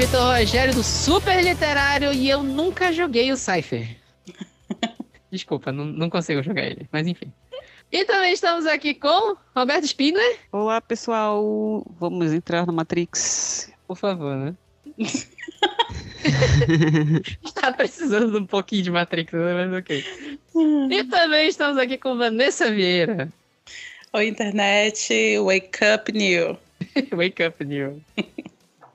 Vitor Rogério do Super Literário e eu nunca joguei o Cypher. Desculpa, não, não consigo jogar ele, mas enfim. E também estamos aqui com Roberto Spindler. Olá, pessoal. Vamos entrar na Matrix. Por favor, né? Está precisando de um pouquinho de Matrix, mas ok. E também estamos aqui com Vanessa Vieira. Oi, internet. Wake up, new. Wake up, new.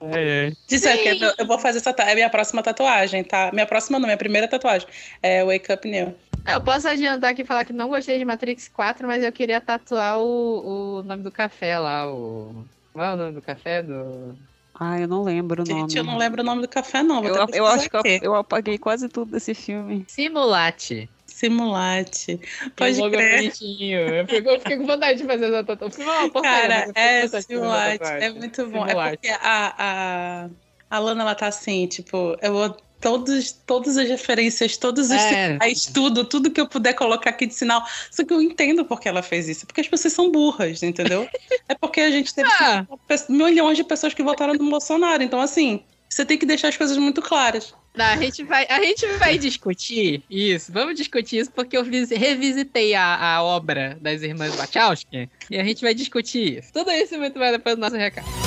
É, é. Disse que eu, eu vou fazer essa. É minha próxima tatuagem, tá? Minha próxima não, minha primeira tatuagem. É Wake Up New. Eu posso adiantar aqui e falar que não gostei de Matrix 4, mas eu queria tatuar o, o nome do café lá, o. Qual é o nome do café? Do. Ah, eu não lembro o nome. Gente, eu não lembro o nome do café, não. Vou Eu, eu acho que eu, eu apaguei quase tudo desse filme. Simulate. Simulate. Pode um logo crer. bonitinho. Eu fiquei, eu fiquei com vontade de fazer essa tatuagem. Porcaria, Cara, é Simulate. É muito bom. É Simulate. porque a, a, a Lana, ela tá assim, tipo, eu vou. Todos, todas as referências, todos os É. sinais, tudo, tudo que eu puder colocar aqui de sinal. Só que eu entendo porque ela fez isso. Porque as pessoas são burras, entendeu? é porque a gente teve Ah. milhões de pessoas que votaram no Bolsonaro. Então, assim, você tem que deixar as coisas muito claras. Não, a gente vai, a gente vai discutir isso. Vamos discutir isso porque eu vis- revisitei a, a obra das irmãs Wachowski e a gente vai discutir isso. Tudo isso muito mais depois do nosso recado.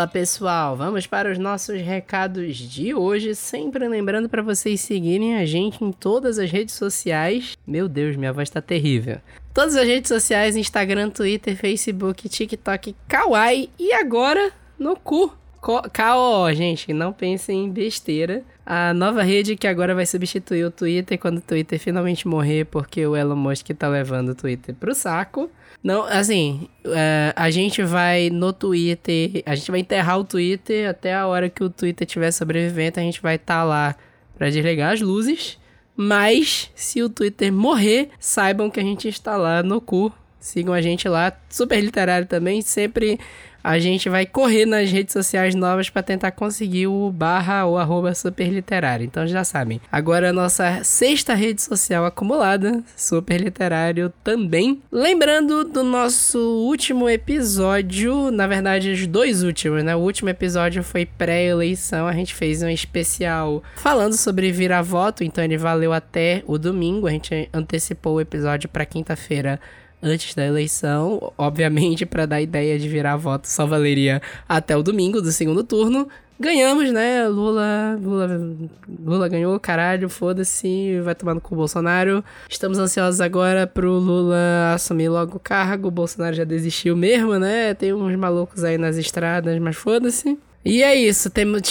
Fala pessoal, vamos para os nossos recados de hoje. Sempre lembrando para vocês seguirem a gente em todas as redes sociais. Meu Deus, minha voz tá terrível. Todas as redes sociais: Instagram, Twitter, Facebook, TikTok, Kawaii e agora no cu. KO, gente, não pensem em besteira. A nova rede que agora vai substituir o Twitter quando o Twitter finalmente morrer, porque o Elon Musk tá levando o Twitter pro saco. Não, assim, é, a gente vai no Twitter, a gente vai enterrar o Twitter até a hora que o Twitter tiver sobrevivente, a gente vai estar lá pra desligar as luzes. Mas se o Twitter morrer, saibam que a gente está lá no cu. Sigam a gente lá, super literário também, sempre a gente vai correr nas redes sociais novas para tentar conseguir o barra ou arroba superliterário. Então já sabem. Agora a nossa sexta rede social acumulada, super literário também. Lembrando do nosso último episódio, na verdade os dois últimos, né? O último episódio foi pré-eleição, a gente fez um especial falando sobre virar-voto, então ele valeu até o domingo. A gente antecipou o episódio para quinta-feira antes da eleição. Obviamente, para dar ideia de virar voto, só valeria até o domingo do segundo turno. Ganhamos, né? Lula, Lula, Lula ganhou, caralho, foda-se, vai tomando com o Bolsonaro. Estamos ansiosos agora pro Lula assumir logo o cargo. O Bolsonaro já desistiu mesmo, né? Tem uns malucos aí nas estradas, mas foda-se. E é isso, temos,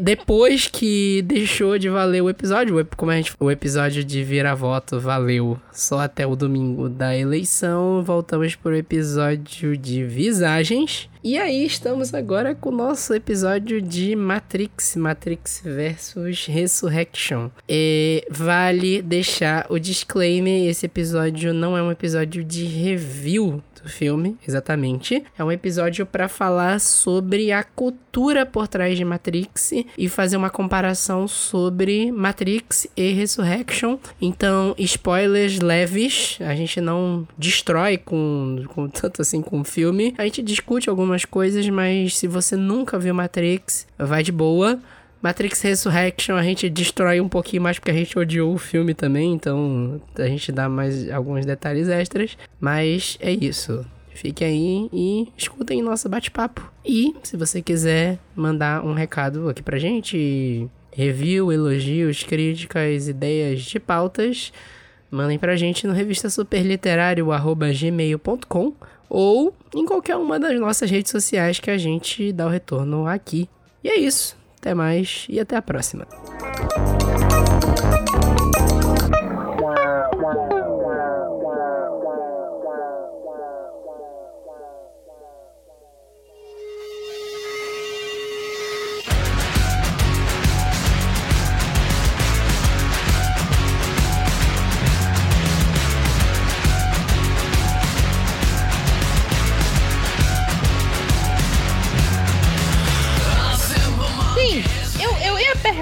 depois que deixou de valer o episódio, o ep- como a gente, o episódio de vira-voto valeu só até o domingo da eleição, voltamos pro episódio de visagens. E aí estamos agora com o nosso episódio de Matrix, Matrix versus Resurrection. E vale deixar o disclaimer, esse episódio não é um episódio de review do filme, exatamente. É um episódio para falar sobre a cultura por trás de Matrix e fazer uma comparação sobre Matrix e Resurrection. Então, spoilers leves, a gente não destrói com, com tanto assim com o filme. A gente discute algumas coisas, mas se você nunca viu Matrix, vai de boa. Matrix Resurrection a gente destrói um pouquinho mais porque a gente odiou o filme também, então a gente dá mais alguns detalhes extras, mas é isso. Fiquem aí e escutem nosso bate-papo. E se você quiser mandar um recado aqui pra gente, review, elogios, críticas, ideias de pautas, mandem pra gente no revista superliterário@gmail.com ou em qualquer uma das nossas redes sociais que a gente dá o retorno aqui. E é isso. Até mais e até a próxima.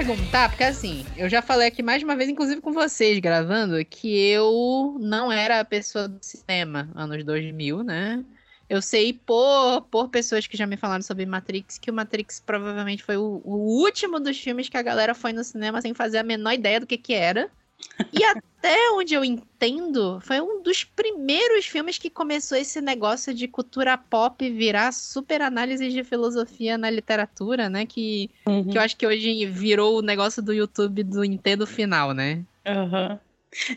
Perguntar, porque assim, eu já falei aqui mais uma vez, inclusive com vocês gravando, que eu não era a pessoa do cinema anos 2000, né? Eu sei por, por pessoas que já me falaram sobre Matrix que o Matrix provavelmente foi o, o último dos filmes que a galera foi no cinema sem fazer a menor ideia do que que era. E até onde eu entendo, foi um dos primeiros filmes que começou esse negócio de cultura pop virar super análise de filosofia na literatura, né? Que, Uhum. que eu acho que hoje virou o negócio do YouTube do Nintendo final, né? Aham.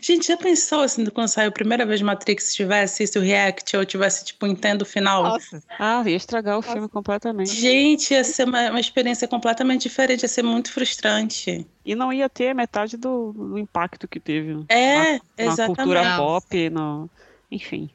Gente, já pensou assim, quando saiu a primeira vez Matrix, se tivesse isso, o React, ou tivesse, tipo, Nintendo final? Nossa. Ah, ia estragar o filme completamente. Gente, ia ser uma, uma experiência completamente diferente, ia ser muito frustrante. E não ia ter metade do, do impacto que teve É, na exatamente. cultura pop, no... enfim.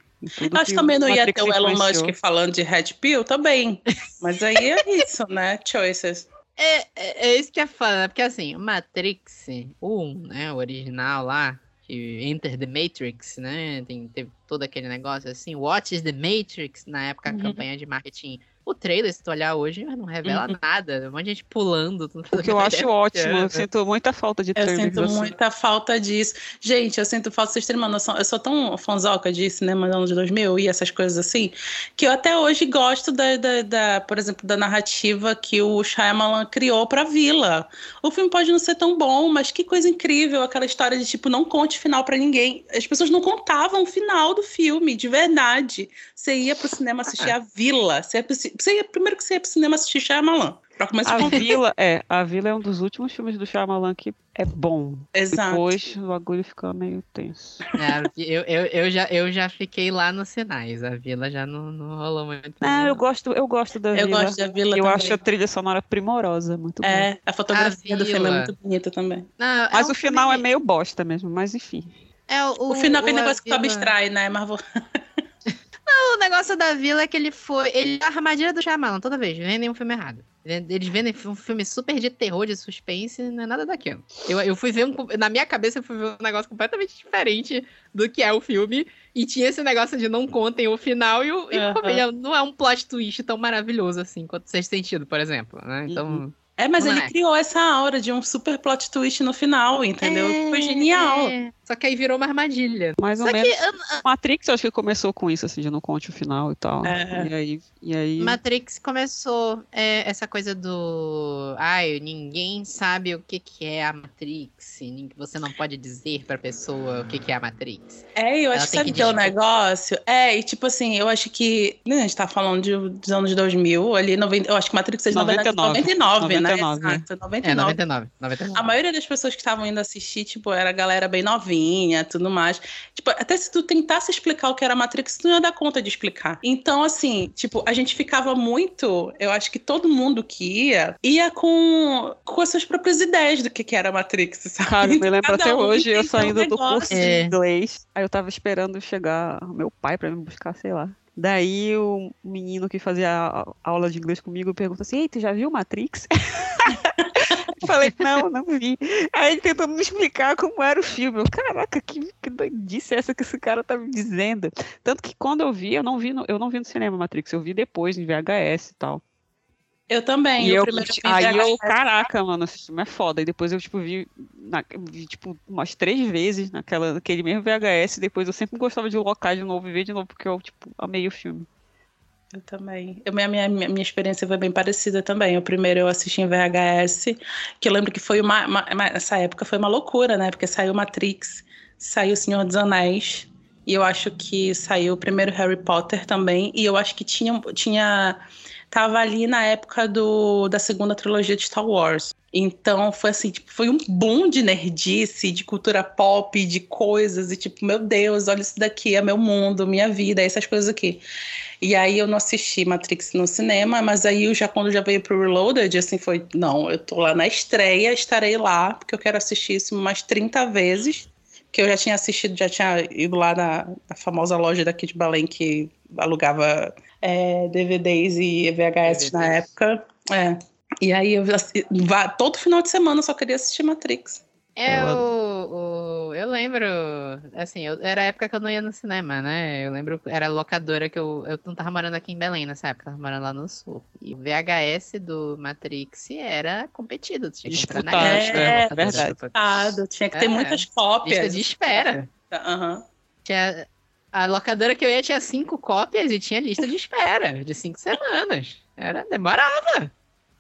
que também não ia Matrix ter o Elon. Musk falando de Red Pill, também. Mas aí é isso, né? Choices. É, é, é isso que é foda, né? Porque assim, o Matrix, o 1, né? O original lá, que Enter the Matrix, né? Tem, teve todo aquele negócio assim, What is the Matrix? Na época, a Uhum. campanha de marketing. O trailer, se tu olhar hoje, não revela Uhum. nada. Um monte de gente pulando. tudo O que eu acho ótimo, eu sinto muita falta de Eu trailers sinto assim. muita falta disso. Gente, eu sinto falta, vocês terem uma noção. Eu sou tão fanzoca de cinema dos anos 2000 e essas coisas assim, que eu até hoje gosto da, da, da, por exemplo, da narrativa que o Shyamalan criou pra Vila. O filme pode não ser tão bom, mas que coisa incrível aquela história de tipo, não conte final pra ninguém. As pessoas não contavam o final do filme, de verdade. Você ia pro cinema assistir a Vila. Você ia, você ia primeiro que você ia pro cinema assistir Shyamalan. Pra começar A a Vila, é, a Vila é um dos últimos filmes do Shyamalan que é bom. Exato. Depois o bagulho fica meio tenso. É, eu, eu, eu, já, eu já fiquei lá nos sinais. A vila já não, não rolou muito. Ah, não. eu gosto, eu gosto da Eu Vila. gosto da Vila Eu também. acho a trilha sonora primorosa, muito boa. É, a fotografia do filme é muito bonita também. Não, é Mas um o final é filme- meio bosta mesmo, mas enfim. É, o, O, final é aquele o- a negócio que tu abstrai, né? Mas vou... O negócio da vila é que ele foi. Ele é a armadilha do Shyamalan, toda vez. Vendem um filme errado. Eles vendem um filme super de terror, de suspense, não é nada daquilo. Eu, eu fui ver um. Na minha cabeça, eu fui ver um negócio completamente diferente do que é o filme. E tinha esse negócio de não contem o final. E, o, e não é um plot twist tão maravilhoso assim quanto Sexto Sentido, por exemplo. Né? Então. Uhum. É, mas Não ele é. criou essa aura de um super plot twist no final, entendeu? É, Foi genial. é. Só que aí virou uma armadilha. Mais ou Só menos. que eu- Matrix, eu acho que começou com isso, assim, de não conte o final e tal. É. E aí. E aí... Matrix começou é, essa coisa do. Ai, ninguém sabe o que, que é a Matrix. Você não pode dizer pra pessoa o que, que é a Matrix. É, eu Ela acho que tem sabe que que é o negócio? É, e tipo assim, eu acho que. né, a gente tá falando de, dos anos 2000, ali, 90, eu acho que Matrix é de 99, 99, 99, né? 99, Exato, É, 99. 99. 99. A maioria das pessoas que estavam indo assistir, tipo, era galera bem novinha, tudo mais. Tipo, até se tu tentasse explicar o que era Matrix, tu não ia dar conta de explicar. Então, assim, tipo, a gente ficava muito, eu acho que todo mundo que ia, ia com, com as suas próprias ideias do que, que era Matrix, sabe? Cara, me lembro até um hoje, eu saindo do negócio. curso É. de inglês. Aí eu tava esperando chegar meu pai pra me buscar, sei lá. Daí o menino que fazia aula de inglês comigo pergunta assim: Ei, tu já viu Matrix? Eu Falei, não, não vi. Aí ele tentou me explicar como era o filme. Eu, caraca, que, que doidice é essa que esse cara tá me dizendo? Tanto que quando eu vi, eu não vi no, eu não vi no cinema Matrix, eu vi depois em VHS e tal. Eu também. E o eu, primeiro aí eu, caraca, mano, esse filme é foda. E depois eu, tipo, vi, na- vi, tipo, umas três vezes naquela, naquele mesmo VHS. Depois eu sempre gostava de locar de novo e ver de novo, porque eu, tipo, amei o filme. Eu também. Eu, minha, minha, minha experiência foi bem parecida também. O primeiro eu assisti em VHS, que eu lembro que foi uma, uma- uma- Essa época foi uma loucura, né? Porque saiu Matrix, saiu O Senhor dos Anéis, e eu acho que saiu o primeiro Harry Potter também, e eu acho que tinha. tinha tava ali na época do, da segunda trilogia de Star Wars. Então foi assim, tipo, foi um boom de nerdice, de cultura pop, de coisas, e tipo, meu Deus, olha isso daqui, é meu mundo, minha vida, essas coisas aqui. E aí eu não assisti Matrix no cinema, mas aí eu já quando já veio pro Reloaded, assim, foi, não, eu tô lá na estreia, estarei lá, porque eu quero assistir isso umas 30 vezes, que eu já tinha assistido, já tinha ido lá na, na famosa loja daqui de Belém que alugava é, DVDs e VHS na época. É. E aí eu todo final de semana eu só queria assistir Matrix. É Eu Eu lembro, assim, eu, era a época que eu não ia no cinema, né? Eu lembro, era a locadora que eu, eu não tava morando aqui em Belém nessa época, tava morando lá no sul. E o VHS do Matrix era competido, tinha que na Disputado, lista, é, locadora. verdade. Disputado, Tinha que ter É, muitas Lista cópias. de espera. Aham. Tinha, a locadora que eu ia tinha cinco cópias e tinha lista de espera de cinco semanas. Era, demorava.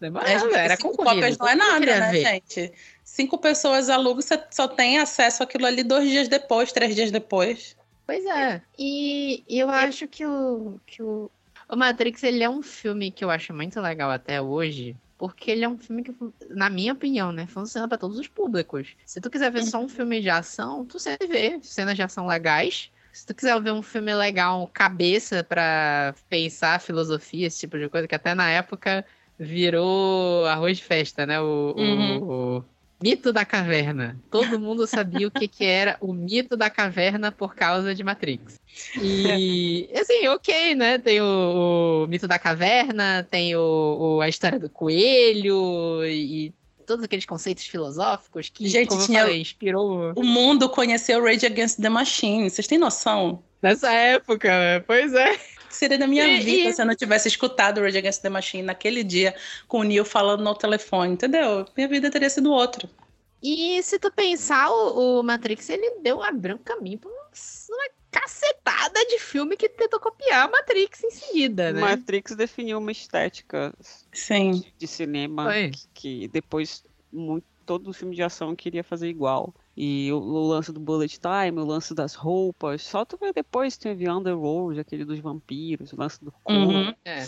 Demorava, É, gente, era cinco concorrido. cópias não é nada, né, ver. gente? Cinco pessoas alugam, você só tem acesso àquilo ali dois dias depois, três dias depois. Pois é. E, e eu acho que o, que o. O Matrix, ele é um filme que eu acho muito legal até hoje. Porque ele é um filme que, na minha opinião, né, funciona pra todos os públicos. Se tu quiser ver só um filme de ação, tu sempre vê cenas de ação legais. Se tu quiser ver um filme legal, cabeça pra pensar filosofia, esse tipo de coisa, que até na época virou arroz de festa, né? O, o- Uhum. o mito da caverna. Todo mundo sabia o que, que era o mito da caverna por causa de Matrix. E, assim, ok, né? Tem o, o mito da caverna, tem o, o- a história do coelho e, todos aqueles conceitos filosóficos que, Gente, como tinha- falei, inspirou O mundo conheceu Rage Against the Machine. Vocês têm noção? nessa época, né? Pois é. O que seria da minha E- vida e- se eu não tivesse escutado Rage Against the Machine naquele dia com o Neil falando no telefone, entendeu? Minha vida teria sido outra. E se tu pensar, o, o Matrix, ele deu, abriu um caminho uma cacetada de filme que tentou copiar a Matrix em seguida, né? Matrix definiu uma estética Sim. de cinema Foi. que, que depois muito, todo filme de ação queria fazer igual. E o, o lance do bullet time, o lance das roupas, só tu vê depois teve Underworld, aquele dos vampiros, o lance do. Uhum. É,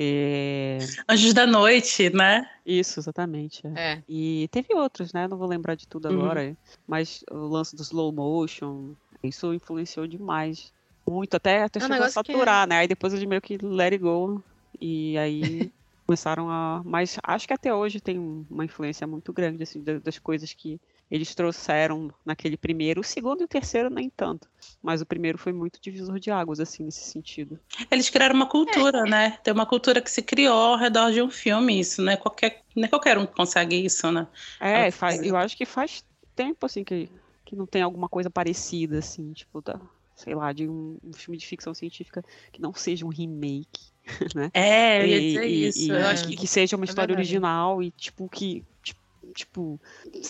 É, Anjos da Noite, né? Isso, exatamente. é. é. E teve outros, né? Não vou lembrar de tudo Uhum. agora. Mas o lance do slow motion, isso influenciou demais. Muito, até, até É chegou a que é- saturar, né? Aí depois eles meio que let it go. E aí começaram a. Mas acho que até hoje tem um- uma influência muito grande, assim, da- das coisas que eles trouxeram naquele primeiro. O segundo e o terceiro, nem tanto. Mas o primeiro foi muito divisor de águas, assim, nesse sentido. Eles criaram uma cultura, né? Tem uma cultura que se criou ao redor de um filme. Isso não é qualquer, não é qualquer um que consegue isso, né? É, Ah, faz, sim. eu acho que faz tempo, assim, que, que não tem alguma coisa parecida, assim, tipo, da, sei lá, de um, um filme de ficção científica que não seja um remake, né? É, eu ia dizer e- isso. e- eu e acho que, que que seja uma é história verdade. original e, tipo, que, tipo, tipo,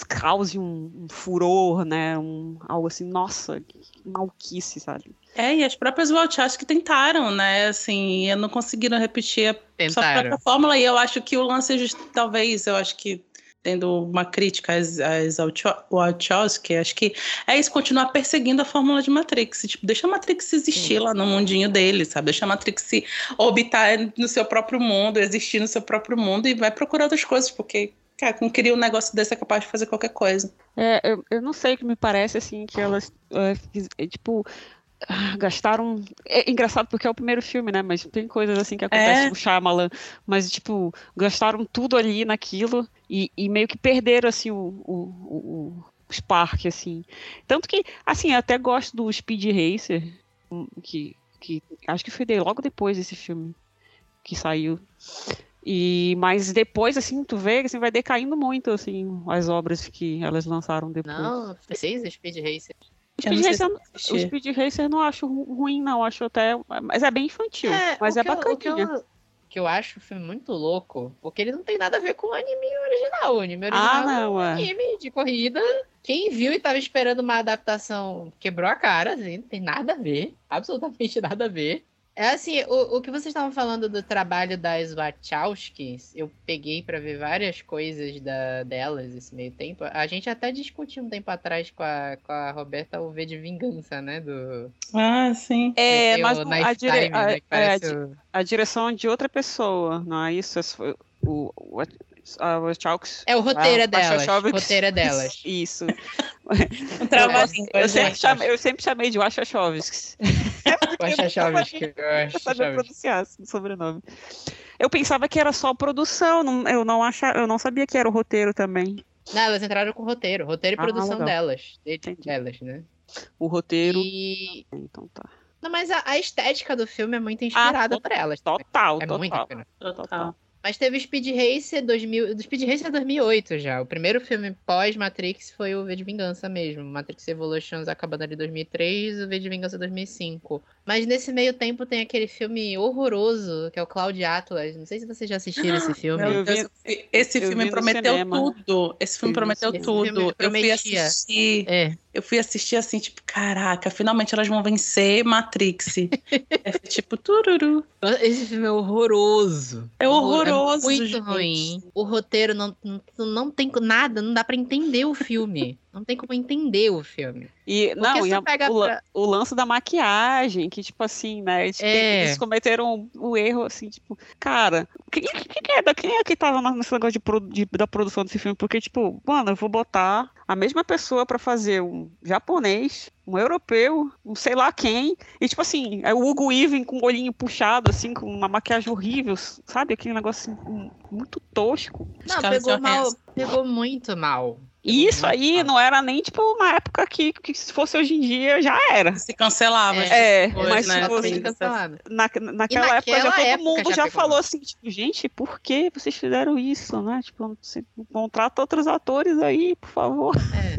cause um, um furor, né? Um, algo assim, nossa, que malquice, sabe? É, e as próprias Wachowski tentaram, né? Assim, e não conseguiram repetir a sua Tentaram. própria fórmula. E eu acho que o lance, é just- talvez, eu acho que tendo uma crítica às, às Wacho- Wachowski, acho que é isso, continuar perseguindo a fórmula de Matrix. Tipo, deixa a Matrix existir lá no mundinho dele, sabe? Deixa a Matrix se orbitar no seu próprio mundo, existir no seu próprio mundo e vai procurar outras coisas, porque, cara, quem cria um negócio desse é capaz de fazer qualquer coisa. É, eu, eu não sei o que me parece, assim, que elas, é, tipo, gastaram... É engraçado porque é o primeiro filme, né? Mas tem coisas, assim, que acontecem É. no Shyamalan, mas, tipo, gastaram tudo ali naquilo e, e meio que perderam, assim, o, o, o, o Spark, assim. Tanto que, assim, eu até gosto do Speed Racer, hum, que, que acho que foi logo depois desse filme que saiu. E, mas depois, assim, tu vê, assim, vai decaindo muito, assim, as obras que elas lançaram depois. Não, vocês, Speed Racer. Speed se Racer, eu o. Speed Racer não acho ru- ruim, não. Acho até. Mas é bem infantil. mas é o que bacaninha. eu, que eu acho o filme muito louco, porque ele não tem nada a ver com o anime original. O anime Ah, original é não, um é. anime de corrida. Quem viu e tava esperando uma adaptação quebrou a cara, assim, não tem nada a ver. Absolutamente nada a ver. É assim, o, o que vocês estavam falando do trabalho das Wachowskis, eu peguei pra ver várias coisas da, delas esse meio tempo. A gente até discutiu um tempo atrás com a, com a Roberta o V de Vingança, né? Do, Ah, sim. É, mas o não- Knife a, dire- Time, a- né, é, a o- a direção é de outra pessoa, não é isso? O, o, a Wachowski- É o roteiro a é delas. Wachowski- O é delas. Isso. Um trabalho Eu sempre, chamei, eu sempre chamei de Wachowski. Wachowski, eu Eu sabia pronunciar o sobrenome. Eu pensava que era só produção, não- eu, não acha, eu não sabia que era o roteiro também. Não, elas entraram com roteiro. Roteiro e Ah, produção legal. delas. Delas, né? O roteiro. E... Então tá. Não, mas a, a estética do filme é muito inspirada to- por elas. Total, É total. muito inspirada. Total. Mas teve Speed Racer 2000, do Speed Racer 2008 já. O primeiro filme pós Matrix foi o V de Vingança mesmo. Matrix Evolutions acabando ali em 2003, o V de Vingança 2005. Mas nesse meio tempo tem aquele filme horroroso, que é o Cloud Atlas. Não sei se vocês já assistiram esse filme. Meu Deus, esse filme prometeu tudo. Esse filme prometeu esse tudo. Filme eu fui assistir. É. Eu fui assistir assim, tipo, caraca, finalmente elas vão vencer Matrix. é tipo, tururu. Esse filme é horroroso. É horroroso. É muito gente. ruim. O roteiro não, não, não tem nada, não dá para entender o filme. Não tem como entender o filme. E, não, e a, o, pra... o, lance da maquiagem, que, tipo assim, né? Tipo, é. Eles cometeram o, o, erro, assim, tipo, cara, quem, quem, é, quem é que tava nesse negócio de, de, da produção desse filme? Porque, tipo, mano, eu vou botar a mesma pessoa para fazer um japonês, um europeu, um sei lá quem, e tipo assim, é o Hugo Even com o olhinho puxado, assim, com uma maquiagem horrível, sabe? Aquele negócio assim, muito tosco. Não, pegou mal, pegou muito mal. Isso aí não era nem, tipo, uma época que, que se fosse hoje em dia, já era. Se cancelava. É, é mas né? tipo, assim, na, naquela, época já todo época mundo já, já falou assim, tipo, gente, por que vocês fizeram isso, né? Tipo, contrata outros atores aí, por favor. É.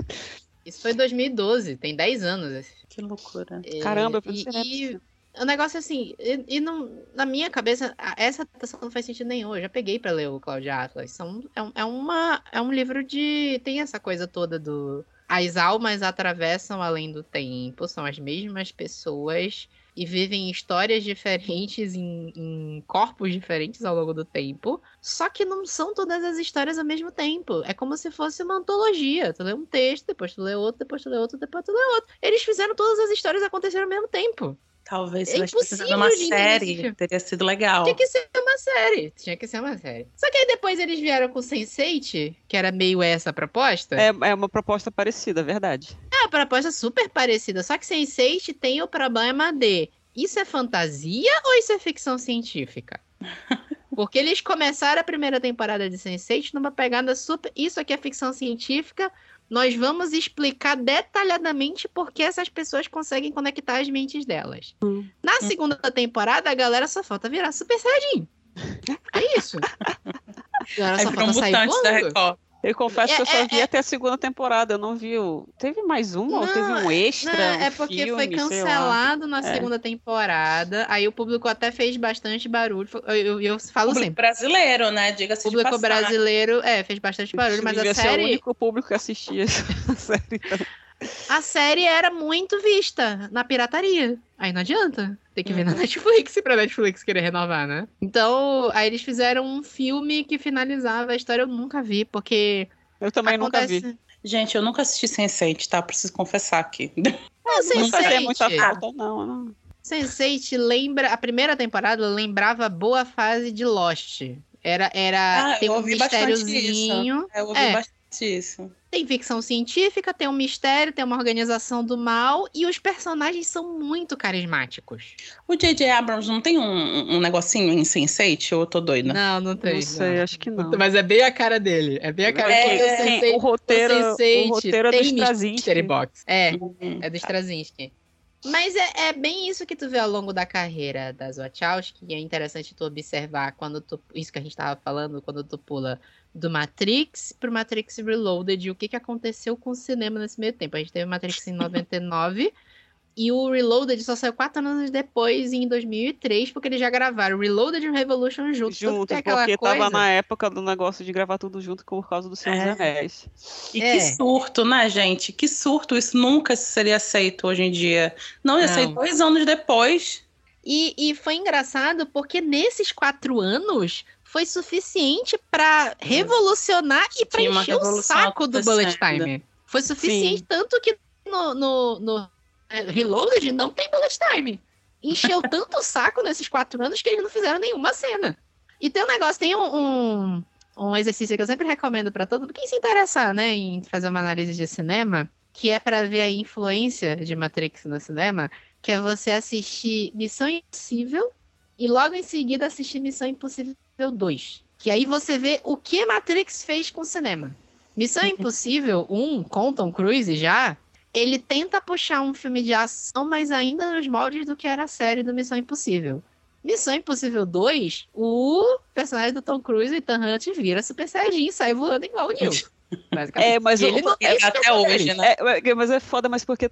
Isso foi 2012, tem 10 anos. Que loucura. É, Caramba, eu pensei e, o negócio é assim, e, e não, na minha cabeça, essa adaptação não faz sentido nenhum. Eu já peguei para ler o Cláudio Atlas. São, é, é, uma, é um livro de. Tem essa coisa toda do. As almas atravessam além do tempo, são as mesmas pessoas e vivem histórias diferentes em, em, corpos diferentes ao longo do tempo. Só que não são todas as histórias ao mesmo tempo. É como se fosse uma antologia. Tu lê um texto, depois tu lê outro, depois tu lê outro, depois tu lê outro. Eles fizeram todas as histórias acontecerem ao mesmo tempo. Talvez se é tivesse uma série, teria sido legal. Tinha que ser uma série. Tinha que ser uma série. Só que aí depois eles vieram com Sense8, que era meio essa proposta. É, é uma proposta parecida, verdade. É uma proposta super parecida. Só que Sense8 tem o problema de isso é fantasia ou isso é ficção científica? Porque eles começaram a primeira temporada de Sense8 numa pegada super. Isso aqui é ficção científica, nós vamos explicar detalhadamente por que essas pessoas conseguem conectar as mentes delas. Hum. Na hum. segunda temporada, a galera só falta virar Super Saiyajin. É isso. A galera só falta sair voando. Eu confesso é, que eu só é, vi é... até a segunda temporada, eu não vi o... Teve mais um não, ou teve um extra? Não, um é porque filme, foi cancelado na é. segunda temporada, aí o público até fez bastante barulho, eu, eu, eu falo público sempre. brasileiro, né, diga-se O público brasileiro, é, fez bastante barulho, mas a série... O único público que assistia essa série, então. A série era muito vista na pirataria. Aí não adianta. Tem que ver na. Netflix pra Netflix querer renovar, né? Então, aí eles fizeram um filme que finalizava a história. Eu nunca vi, porque. Eu também acontece... nunca vi. Gente, eu nunca assisti Sense8, tá? Preciso confessar aqui. Não, Sense8. Não fazia muita falta, não, não. Sense8 lembra. A primeira temporada lembra boa fase de Lost. Era, era ah, tem um mistériozinho. Eu ouvi é. bastante isso. Tem ficção científica, tem um mistério, tem uma organização do mal e os personagens são muito carismáticos. O J.J. Abrams não tem um, um negocinho em Sense8 ou eu tô doida? Não, não tem. Não sei, não. acho que não. Mas é bem a cara dele. É bem a cara é, dele. É, o roteiro, o, roteiro é do Straczynski. É, uhum. é do Straczynski. Mas é, é, bem isso que tu vê ao longo da carreira das Wachowski, e é interessante tu observar quando tu, isso que a gente tava falando, quando tu pula do Matrix pro Matrix Reloaded e o que, que aconteceu com o cinema nesse meio tempo. A gente teve Matrix em 99 e o Reloaded só saiu quatro anos depois, em 2003, porque eles já gravaram Reloaded e Revolution junto. Junto, é porque coisa... tava na época do negócio de gravar tudo junto por causa do Senhor é. dos Anéis. E é. que surto, né, gente? Que surto. Isso nunca seria aceito hoje em dia. Não ia ser dois anos depois. E, e foi engraçado porque nesses quatro anos foi suficiente para revolucionar e para encher o saco do Bullet Time. Foi suficiente, Sim. tanto que no, no, no Reloaded não tem Bullet Time. Encheu tanto o saco nesses quatro anos que eles não fizeram nenhuma cena. E tem um negócio, tem um, um, um exercício que eu sempre recomendo para todo mundo, quem se interessar, né, em fazer uma análise de cinema, que é para ver a influência de Matrix no cinema, que é você assistir Missão Impossível e logo em seguida assistir Missão Impossível 2. Que aí você vê o que Matrix fez com o cinema. Missão Impossível 1, com Tom Cruise já, ele tenta puxar um filme de ação, mas ainda nos moldes do que era a série do Missão Impossível. Missão Impossível 2, o personagem do Tom Cruise, Ethan Hunt, vira Super Saiyajin e sai voando igual o Neo. É, mas ele o- tem até hoje, né? É, é, mas é foda, mas porque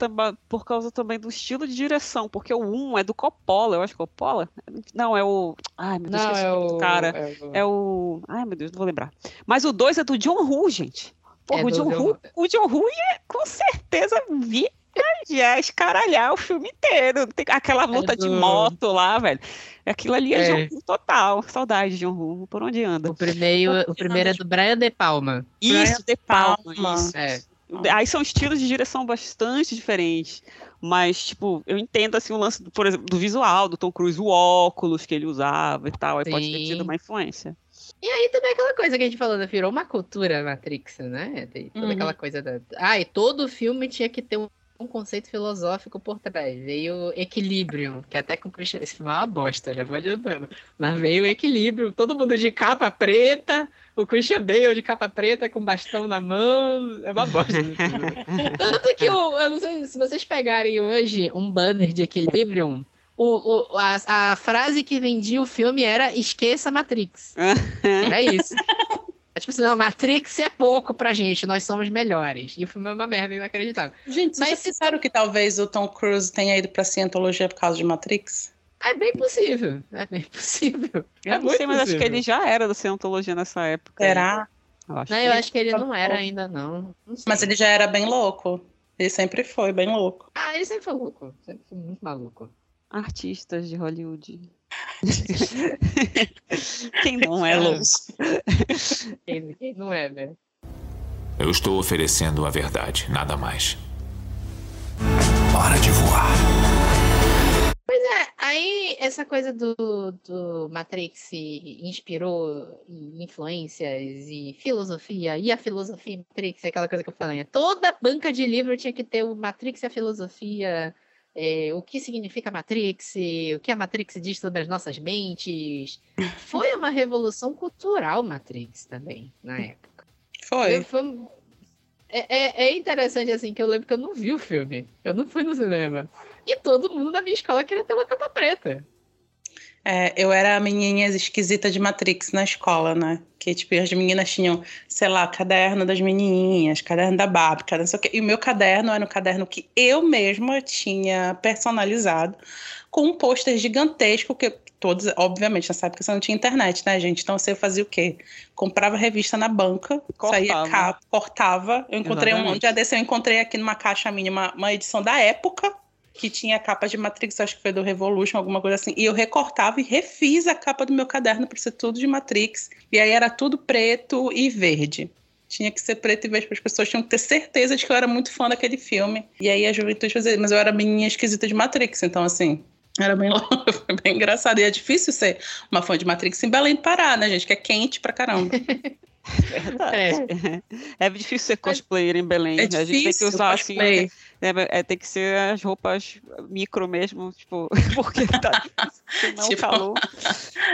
por causa também do estilo de direção, porque o 1 é do Coppola, eu acho que Coppola? Não, é o. Ai, meu Deus, Não, esqueci é o cara. é o- É o. Ai, meu Deus, não vou lembrar. Mas o 2 é do John Woo, gente. Porra, É o John Woo. o John ia com certeza viajar, escaralhar o filme inteiro. Tem aquela luta de do- moto lá, velho. Aquilo ali é, É. John Woo total. Saudade de John Woo. Por onde anda? O primeiro, o primeiro é do Brian De Palma. Isso, De Palma, Palma. isso. É. Aí são estilos de direção bastante diferentes. Mas, tipo, eu entendo assim o lance, do, por exemplo, do visual do Tom Cruise, o óculos que ele usava e tal. Aí pode ter Sim. tido uma influência. E aí também aquela coisa que a gente falou, né? virou uma cultura Matrix, né? Tem toda Uhum. aquela coisa da. Ah, e todo filme tinha que ter um, um conceito filosófico por trás. Veio equilíbrio, que até com o Christian. Esse filme é uma bosta, já vou adiantando. Mas veio equilíbrio, todo mundo de capa preta, o Christian Bale de capa preta com bastão na mão. É uma bosta. Tanto que o, eu não sei se vocês pegarem hoje um banner de Equilibrium. O, o- a, a frase que vendia o filme era esqueça Matrix. Era isso. É tipo assim, não, Matrix é pouco pra gente, nós somos melhores. E o filme é uma merda inacreditável. Gente, Mas vocês pensaram que talvez o Tom Cruise tenha ido pra cientologia por causa de Matrix? É bem possível. É bem possível. É eu não muito sei, mas acho que possível. ele já era da Cientologia nessa época. Será? Eu acho Não, que eu ele- acho que ele não era ainda, não. Não. Mas ele já era bem louco. Ele sempre foi bem louco. Ah, ele sempre foi louco. Sempre foi muito maluco. Artistas de Hollywood. Quem não é louco? Quem, quem não é, né? Eu estou oferecendo a verdade, nada mais. Hora de voar. Pois é, aí essa coisa do, do Matrix se inspirou em influências e filosofia, e a filosofia Matrix, é aquela coisa que eu falei, né? toda banca de livro tinha que ter o Matrix e a filosofia, é, o que significa Matrix, o que a Matrix diz sobre as nossas mentes. Foi uma revolução cultural Matrix também, na época. Foi. Foi É, é- é interessante, assim, que eu lembro que eu não vi o filme. Eu não fui no cinema. E todo mundo da minha escola queria ter uma capa preta. É, eu era a menininha esquisita de Matrix na escola, né? Que, tipo, as meninas tinham, sei lá, caderno das menininhas, caderno da Barbie, caderno não sei o quê. E o meu caderno era um caderno que eu mesma tinha personalizado com um pôster gigantesco que todos, obviamente, nessa época você não tinha internet, né, gente? Então você fazia o quê? Comprava revista na banca, saía Cortava. capa, cortava. Eu encontrei um, um Exatamente. dia desse, eu encontrei aqui numa caixa mínima uma edição da época que tinha capa de Matrix, acho que foi do Revolution, alguma coisa assim. E eu recortava e refiz a capa do meu caderno para ser tudo de Matrix. E aí era tudo preto e verde. Tinha que ser preto e verde, as pessoas tinham que ter certeza de que eu era muito fã daquele filme. E aí a juventude fazia, mas eu era a menina esquisita de Matrix, então assim. Era bem, foi bem engraçado. E é difícil ser uma fã de Matrix em Belém Pará, né, gente? Que é quente pra caramba. Verdade. É. difícil ser cosplayer em Belém. É né? A gente tem que usar assim. cosplay. É, é, tem que ser as roupas micro mesmo, tipo, porque tá difícil, não Tipo, calor.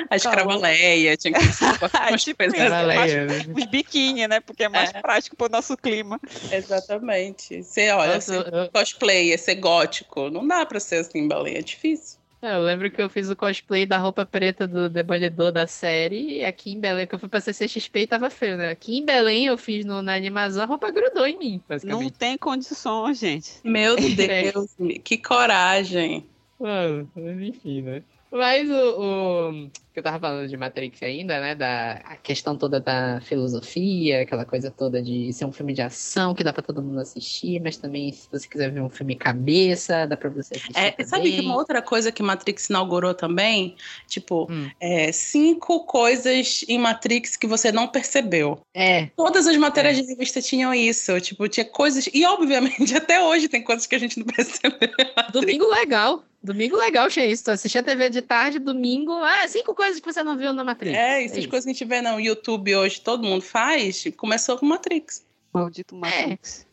A escravaleia, tinha que ser umas tipo coisas. Cavaleiro, né? Os biquíni, né? Porque é mais É. prático pro nosso clima. Exatamente. Você, olha, Nossa, ser eu- cosplayer, ser gótico, não dá pra ser assim em Belém, é difícil. É, Eu lembro que eu fiz o cosplay da roupa preta do Demolidor da série, e aqui em Belém, que eu fui pra CCXP e tava feio, né? Aqui em Belém eu fiz no, na animação, a roupa grudou em mim, Não tem condições, gente. Meu Deus, que coragem. Mano, mas enfim, né? Mas o, o- que eu tava falando de Matrix ainda, né? Da a questão toda da filosofia, aquela coisa toda de ser um filme de ação que dá pra todo mundo assistir, mas também se você quiser ver um filme cabeça, dá pra você assistir. É, sabe que uma outra coisa que Matrix inaugurou também? Tipo, Hum. é, cinco coisas em Matrix que você não percebeu. É, Todas as matérias É. de revista tinham isso. Tipo, tinha coisas. E obviamente até hoje tem coisas que a gente não percebeu. domingo legal. Domingo legal tinha isso. Tu assistia a TV de tarde, domingo. Ah, cinco coisas que você não viu na Matrix. É, essas isso. coisas que a gente vê no YouTube hoje, todo mundo faz, começou com Matrix. Maldito Matrix.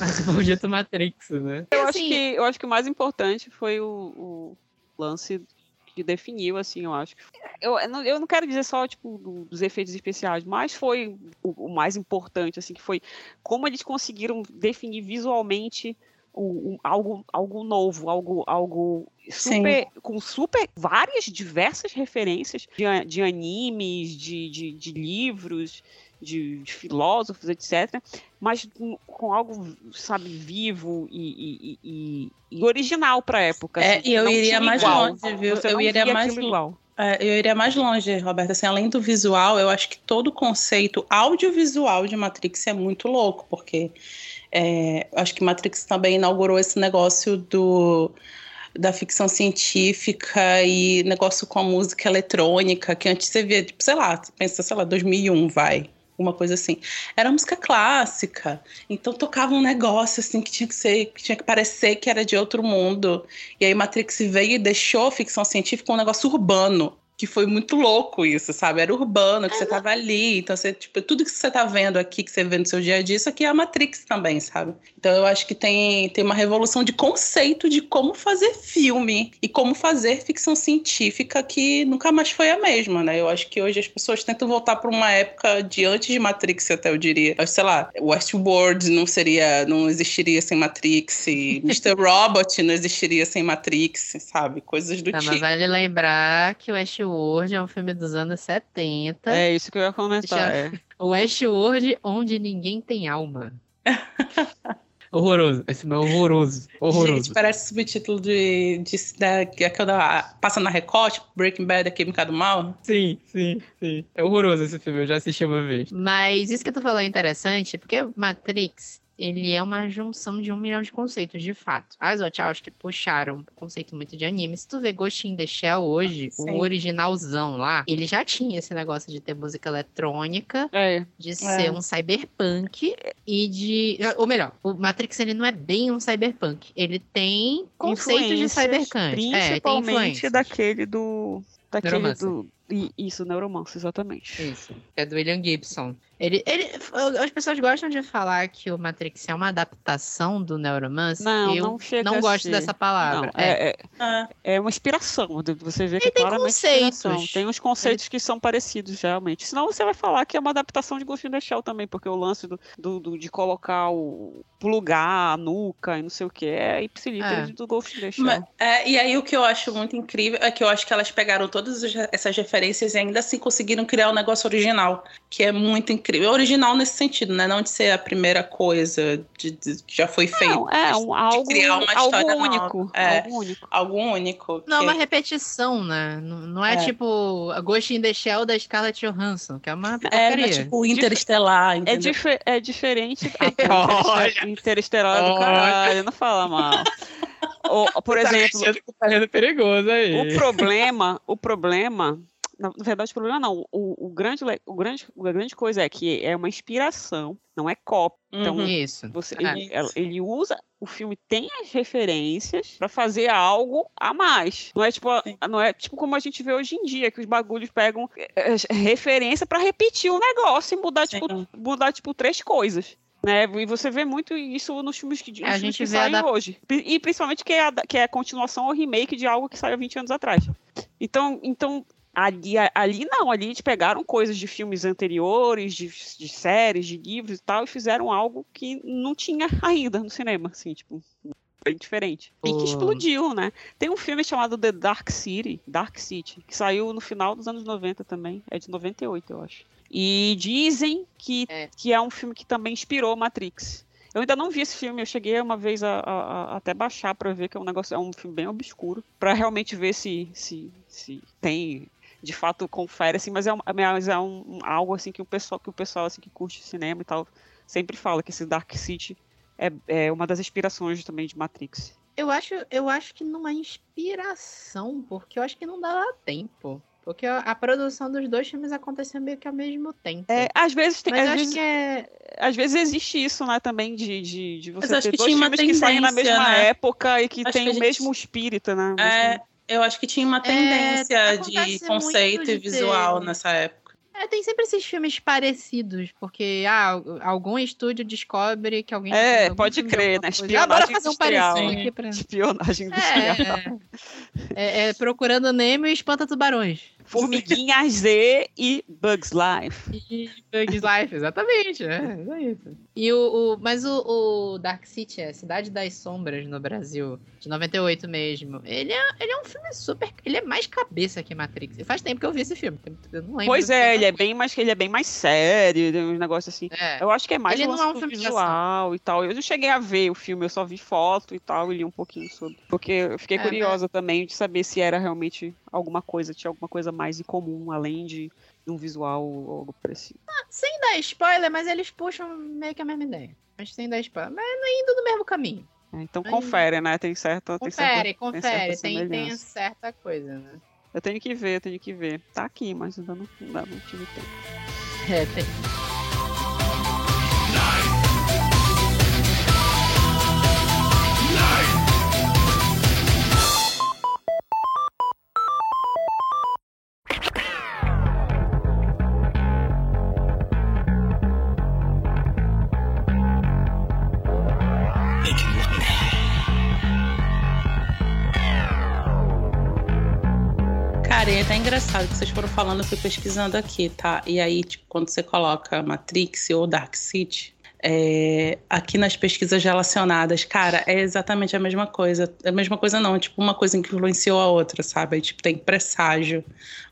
Mas o maldito Matrix, né? Eu, acho Assim, que, eu acho que o mais importante foi o, o lance que definiu, assim, eu acho. que- Eu, eu não, quero dizer só, tipo, do- dos efeitos especiais, mas foi o, o mais importante, assim, que foi como eles conseguiram definir visualmente um- um- algo, algo novo, algo, algo super, com super, várias, diversas referências de, de animes, de, de, de livros, de, de filósofos, etc. Mas com, com algo, sabe, vivo e, e- e- e- original para a época. É, assim, e eu iria mais igual. longe, viu? Você Eu iria mais igual. É, eu iria mais longe, Roberta. Assim, além do visual, eu acho que todo o conceito audiovisual de Matrix é muito louco, porque é, acho que Matrix também inaugurou esse negócio do da ficção científica e negócio com a música eletrônica, que antes você via, tipo, sei lá, pensa, sei lá, 2001, vai, uma coisa assim. Era música clássica, então tocava um negócio assim que tinha que ser, que tinha que parecer que era de outro mundo. E aí Matrix veio e deixou a ficção científica um negócio urbano. Que foi muito louco isso, sabe? Era urbano, que você tava ali. Então, você, tipo, tudo que você tá vendo aqui, que você vê no seu dia a dia, isso aqui é a Matrix também, sabe? Então, eu acho que tem, tem uma revolução de conceito de como fazer filme e como fazer ficção científica que nunca mais foi a mesma, né? Eu acho que hoje as pessoas tentam voltar para uma época de antes de Matrix, até eu diria. Sei lá, Westworld não seria, não existiria sem Matrix, Mr. Robot não existiria sem Matrix, sabe? Coisas do Tá, tipo. mas vale lembrar que o Westworld é um filme dos anos 70. É isso que eu ia comentar. É. Westworld onde ninguém tem alma. horroroso. Esse não é horroroso. Horroroso. Gente, parece subtítulo de, de, da, que aquela passa na Record, tipo, Breaking Bad, a Química do Mal. Sim, sim, sim. É horroroso esse filme, eu já assisti uma vez. Mas isso que tu falou é interessante, porque Matrix, ele é uma junção de um milhão de conceitos, de fato. As Wachowski puxaram o conceito muito de anime. Se tu vê Ghost in the Shell hoje, Sim. o originalzão lá, ele já tinha esse negócio de ter música eletrônica, É. de ser um cyberpunk e de... Ou melhor, o Matrix, ele não é bem um cyberpunk. Ele tem conceitos de cyberpunk. É, tem Principalmente influências. daquele do. Daquele Neuromancer. do. I- Isso, Neuromance, exatamente. Isso, é do William Gibson. Ele, ele, as pessoas gostam de falar que o Matrix é uma adaptação do Neuromancer. Não, eu não chega não a gosto ser. dessa palavra. Não, é, é, Ah, é uma inspiração. de- Você vê que Ele tem claramente inspiração. conceitos. Tem uns conceitos que são parecidos, realmente. Senão você vai falar que é uma adaptação de Ghost in the Shell também, porque o lance do, do- do- de colocar o. plugar a nuca e não sei o que é ipsilítere É. do Ghost in the Shell. mas- é, e aí o que eu acho muito incrível é que eu acho que elas pegaram todas as- essas referências e ainda assim conseguiram criar um negócio original, que é muito incrível. Original nesse sentido, né? Não de ser a primeira coisa de, de- que já foi feito. Não, é um, algo, criar uma algo história nova. único. É. Algo único. Algo único. Não é uma repetição, né? Não, não é, É. tipo a Ghost in the Shell da Scarlett Johansson, que é uma É, porcaria. é tipo Interestelar, É, entendeu? dife- é diferente. Olha! Interestelar é do caralho, não fala mal. Ou, por exemplo, Tá perigoso aí. o problema, o problema, na verdade, o problema não. O, o grande, o grande, a grande coisa é que é uma inspiração, não é cópia. Então, Uhum. Isso. você, É. ele, ele usa, o filme tem as referências pra fazer algo a mais. Não é tipo, Sim. não é tipo como a gente vê hoje em dia, que os bagulhos pegam eh, eh, referência pra repetir o negócio e mudar, tipo, mudar, tipo, três coisas. Né? E você vê muito isso nos filmes que, nos A filmes gente que vê a saem adap- hoje. E principalmente que é, a, que é a continuação ou remake de algo que saiu 20 anos atrás. Então, então ali, ali não, ali eles pegaram coisas de filmes anteriores, de, de séries, de livros e tal, e fizeram algo que não tinha ainda no cinema, assim, tipo, bem diferente. E que explodiu, né? Tem um filme chamado The Dark City, Dark City, que saiu no final dos anos 90 também, é de 98, eu acho. E dizem que É. que é um filme que também inspirou Matrix. Eu ainda não vi esse filme, eu cheguei uma vez a, a- a- até baixar pra ver que é um negócio, é um filme bem obscuro, Pra realmente ver se, se, se tem de fato confere assim, mas é, um, mas é um, algo assim que o pessoal que o pessoal assim que curte cinema e tal sempre fala que esse Dark City é, é uma das inspirações também de Matrix. Eu acho, eu acho que não é inspiração, porque eu acho que não dava tempo. Porque a, produção dos dois filmes aconteceu meio que ao mesmo tempo. É, às vezes tem, Mas às vezes, que é. às vezes existe isso, né, também de, de, de você ter que dois filmes que saem na mesma né? época e que Acho tem que o gente- mesmo espírito, né? É, eu acho que tinha uma tendência É, de conceito e visual ter- nessa época. É, tem sempre esses filmes parecidos, porque ah, algum estúdio descobre que alguém. É, algum pode crer, né? Espionagem fazer um industrial. parecido aqui pra. Espionagem industrial. É, é, é, procurando Nemo e espanta tubarões. Formiguinha Z e Bugs Life. E Bugs Life, exatamente. É, é isso. E o, o- mas o, o Dark City, é Cidade das Sombras no Brasil, de 98 mesmo. Ele é, ele é um filme super. Ele é mais cabeça que Matrix. E faz tempo que eu vi esse filme. Eu não lembro. Pois é, que ele é bem mais ele é bem mais sério, tem uns negócios assim. É. Eu acho que é mais Ele não é um filme visual e tal. Eu não cheguei a ver o filme, eu só vi foto e tal, e li um pouquinho sobre. Porque eu fiquei É, curiosa também de saber se era realmente alguma coisa, tinha alguma coisa mais em comum, além de um visual ou algo parecido. Sem dar spoiler, mas eles puxam meio que a mesma ideia. Mas sem dar spoiler. Mas não indo no mesmo caminho. É, então Aí- confere, né? Tem certa. tem certa- Confere, tem confere. certa Tem, tem certa coisa, né? Eu tenho que ver, eu tenho que ver. Tá aqui, mas ainda não, ainda não tive tempo. É, tem. Engraçado que vocês foram falando, eu fui pesquisando aqui, tá? E aí, tipo, quando você coloca Matrix ou Dark City, é, aqui nas pesquisas relacionadas, cara, é exatamente a mesma coisa. É a mesma coisa não, é tipo uma coisa que influenciou a outra, sabe? Aí, tipo, tem Presságio,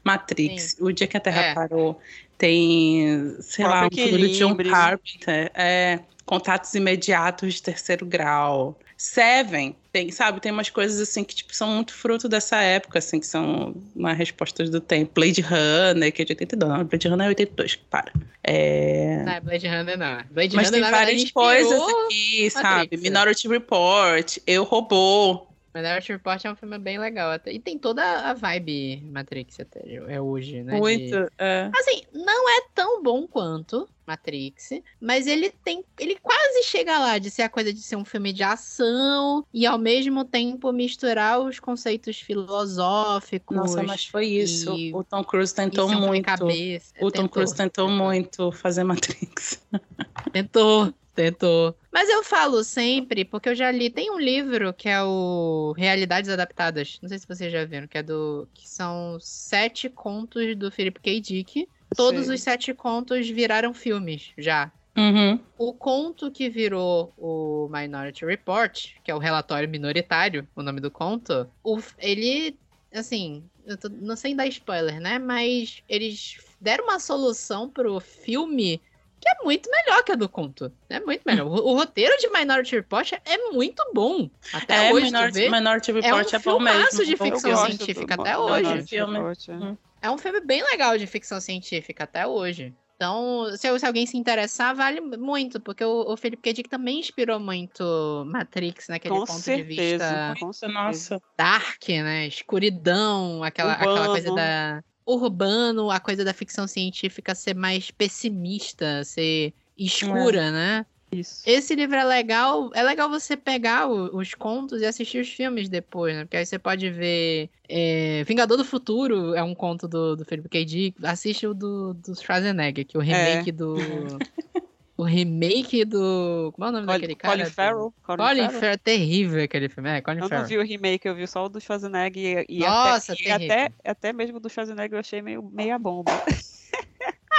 Matrix, O Dia que a Terra É. Parou, tem, sei lá, um filme do John. Carpenter, é, Contatos Imediatos de Terceiro Grau, Seven, tem, sabe? Tem umas coisas assim que tipo, são muito fruto dessa época, assim, que são uma respostas do tempo. Blade Runner, que é de 82, não, Blade Runner é 82, para. É... Não, Blade Runner não. Blade Mas Runner, tem várias coisas aqui, sabe? Matrix. Minority Report, Eu Robô. Minority Report é um filme bem legal. Até. E tem toda a vibe Matrix até é hoje, né? de- Muito. é. Assim, não é tão bom quanto Matrix, mas ele tem. Ele quase chega lá de ser a coisa de ser um filme de ação e ao mesmo tempo misturar os conceitos filosóficos. Nossa, mas foi isso. e- O Tom Cruise tentou muito. cabeça. O Tom Cruise tentou muito fazer Matrix. Tentou, tentou. Mas eu falo sempre, porque eu já li. Tem um livro que é o Realidades Adaptadas. Não sei se vocês já viram, que é do. que são sete contos do Philip K. Dick. Todos Sei. os sete contos viraram filmes já. Uhum. O conto que virou o Minority Report, que é o relatório minoritário, o nome do conto, o- ele, assim, eu tô- não sei dar spoiler, né? Mas eles deram uma solução pro filme que é muito melhor que a do conto. É muito melhor. O, o roteiro de Minority Report é muito bom. Até É, hoje, Minority, vê? Minority Report é, um bom mesmo. de ficção científica do- até do hoje. Filme. Report, é. É um filme bem legal de ficção científica até hoje. Então, se, se alguém se interessar, vale muito, porque o, o Philip K. Dick também inspirou muito Matrix naquele Com ponto de certeza. vista Com certeza. Nossa. dark, né? Escuridão, aquela, aquela coisa da. Urbano, a coisa da ficção científica ser mais pessimista, ser escura, né? Isso. Esse livro é legal. É legal você pegar o- os contos e assistir os filmes depois, né? Porque aí você pode ver. é, Vingador do Futuro é um conto do, do Felipe K. Dick. Assiste o do, do Schwarzenegger, que é o remake do. o remake do. Como é o nome daquele cara? Colin Farrell. Colin Colin Farrell. Farrell. Terrível aquele filme. É, Colin Eu não Farrell. vi o remake, eu vi só o do Schwarzenegger e, e Nossa, até, e até, até mesmo do Schwarzenegger eu achei meio meia bomba.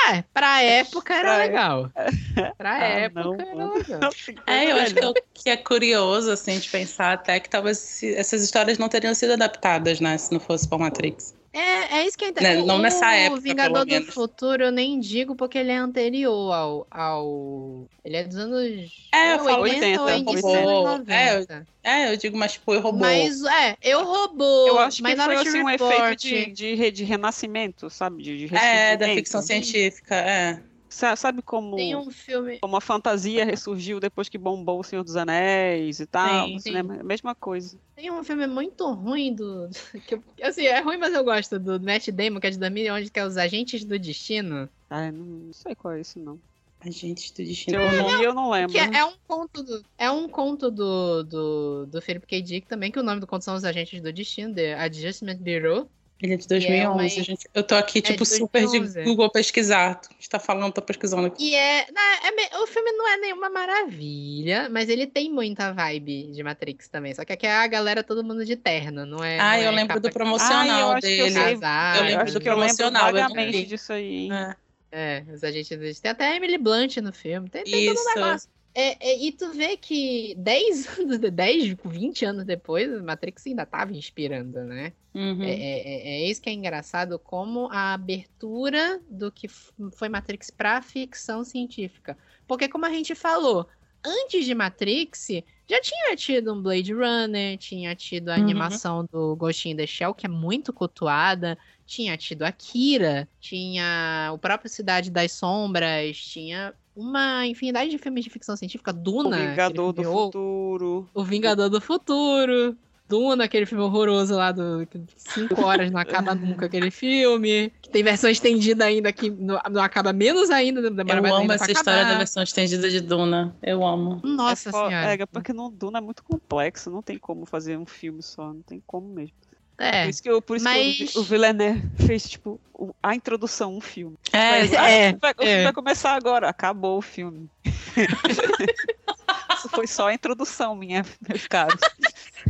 É, pra época era Pra legal. Pra Ah, época não, era legal. É, eu acho que, é que é curioso, assim, de pensar até que talvez essas histórias não teriam sido adaptadas, né? Se não fosse por Matrix. É, é isso que é Né, interessante. não o, nessa O época, Vingador pelo do menos. Futuro eu nem digo porque ele é anterior ao. ao... Ele é dos anos. É, eu ou falo 80 ou 80, início robô. É, 90. É, eu digo, mas tipo, eu roubou. Mas, é, eu roubou. Eu acho que foi assim, um efeito de, de, de renascimento, sabe? De, de É, da ficção científica, é. Sa- Sabe como, Tem um filme. como a fantasia ressurgiu depois que bombou o Senhor dos Anéis e tal? Sim, sim. cinema? É mesma coisa. Tem um filme muito ruim do. Que, eu- assim, é ruim, mas eu gosto do Matt Damon, que é de 2011, que é Os Agentes do Destino. Ai, não, não sei qual é esse, não. Agentes do destino. eu vi, eu não lembro. Que é, é um conto do. É um conto do, do, do Philip K. Dick também, que o nome do conto são Os Agentes do Destino, The Adjustment Bureau. Ele é de E é 2011, uma- gente. Eu tô aqui, É tipo, de super de 2011. Google pesquisar. Tu tá falando, tô pesquisando aqui. E é, na- é O filme não é nenhuma maravilha, mas ele tem muita vibe de Matrix também. Só que aqui é a galera, todo mundo de terno, não é? Ah, não eu é lembro do promocional Ah, eu acho que eu dele. sei. Eu eu lembro acho do que eu lembro promocional, eu não vagamente disso aí. É. É, os agentes do Tem até a Emily Blunt no filme. Tem, tem todo um Isso. negócio. É, é, e tu vê que 10 anos, 10, 20 anos depois, a Matrix ainda tava inspirando, né? Uhum. É, é, é- é isso que é engraçado, como a abertura do que foi Matrix pra ficção científica. Porque, como a gente falou, antes de Matrix, já tinha tido um Blade Runner, tinha tido a Uhum. animação do Ghost in the Shell, que é muito cultuada, tinha tido Akira, tinha o próprio Cidade das Sombras, tinha uma infinidade de filmes de ficção científica, O Duna. aquele Vingador do Futuro. o Vingador do Futuro. Duna, aquele filme horroroso lá do. que Cinco horas não acaba nunca aquele filme. Que tem versão estendida ainda que não, não acaba menos ainda. Demora Eu amo ainda essa história acabar. da versão estendida de Duna. Eu amo. Nossa é, senhora. É, porque no Duna é muito complexo, não tem como fazer um filme só, não tem como mesmo. É. Por isso que, eu- por isso mas- que o, o Villeneuve fez, tipo, o- a introdução, um filme. É, Mas, exato. ah, é, o filme vai, é. vai começar agora, acabou o filme. Isso foi só a introdução, minha, meus caros.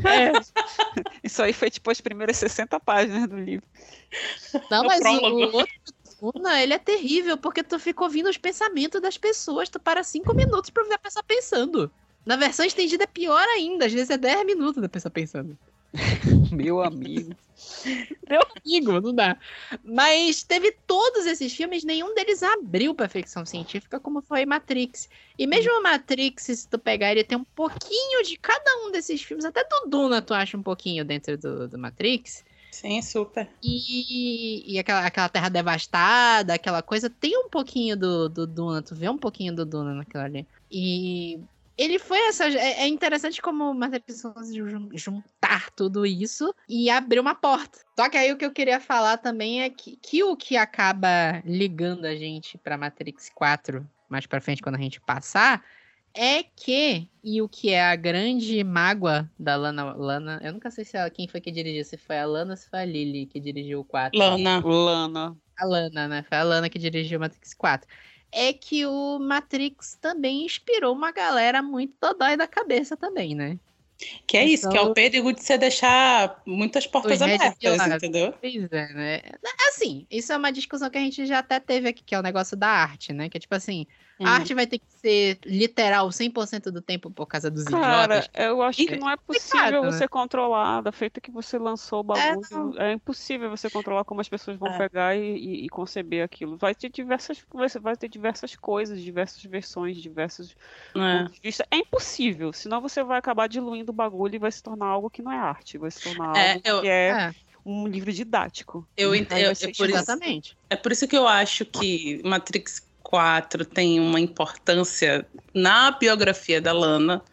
É. Isso aí foi tipo as primeiras 60 páginas do livro. Não, É mas o, prólogo. o outro Duna, ele é terrível, porque tu fica ouvindo os pensamentos das pessoas. Tu para cinco minutos pra ver a pessoa pensando. Na versão estendida é pior ainda. Às vezes é 10 minutos da pessoa pensando. Meu amigo. Meu amigo, não dá. Mas teve todos esses filmes, nenhum deles abriu pra ficção científica, como foi Matrix. E mesmo o Matrix, se tu pegar, ele tem um pouquinho de cada um desses filmes, até do Duna tu acha um pouquinho dentro do, do Matrix. Sim, super. E, e aquela, aquela terra devastada, aquela coisa, tem um pouquinho do, do Duna, tu vê um pouquinho do Duna naquela ali. E ele foi essa. É, é interessante como o Matrix conseguiu jun- juntar tudo isso e abrir uma porta. Só que aí o que eu queria falar também é que, que o que acaba ligando a gente pra Matrix 4 mais pra frente, quando a gente passar, é que, e o que é a grande mágoa da Lana, Lana eu nunca sei se ela, quem foi que dirigiu, se foi a Lana ou se foi a Lily que dirigiu o 4. Lana. Lana. A Lana, né? Foi a Lana que dirigiu o Matrix 4. É que o Matrix também inspirou uma galera muito dodói da cabeça também, né? Que é isso, que é Então- o perigo de você deixar muitas portas abertas, entendeu? Pois é, né? Assim, isso é uma discussão que a gente já até teve aqui, que é o negócio da arte, né? Que é tipo assim, Hum. a arte vai ter que ser literal 100% do tempo por causa dos Cara, idiotas. eu acho que É não é possível né? você controlar, da feita que você lançou o bagulho. não. É, impossível você controlar como as pessoas vão É. pegar e, e- e conceber aquilo. Vai ter diversas, você vai ter diversas coisas, diversas versões, diversos É. pontos de vista. É impossível, senão você vai acabar diluindo o bagulho e vai se tornar algo que não é arte, vai se tornar É, algo eu- que é É, um livro didático. Eu Aí ent- vai eu- ser é por isso- exatamente. É por isso que eu acho que Matrix 4 tem uma importância na biografia da Lana,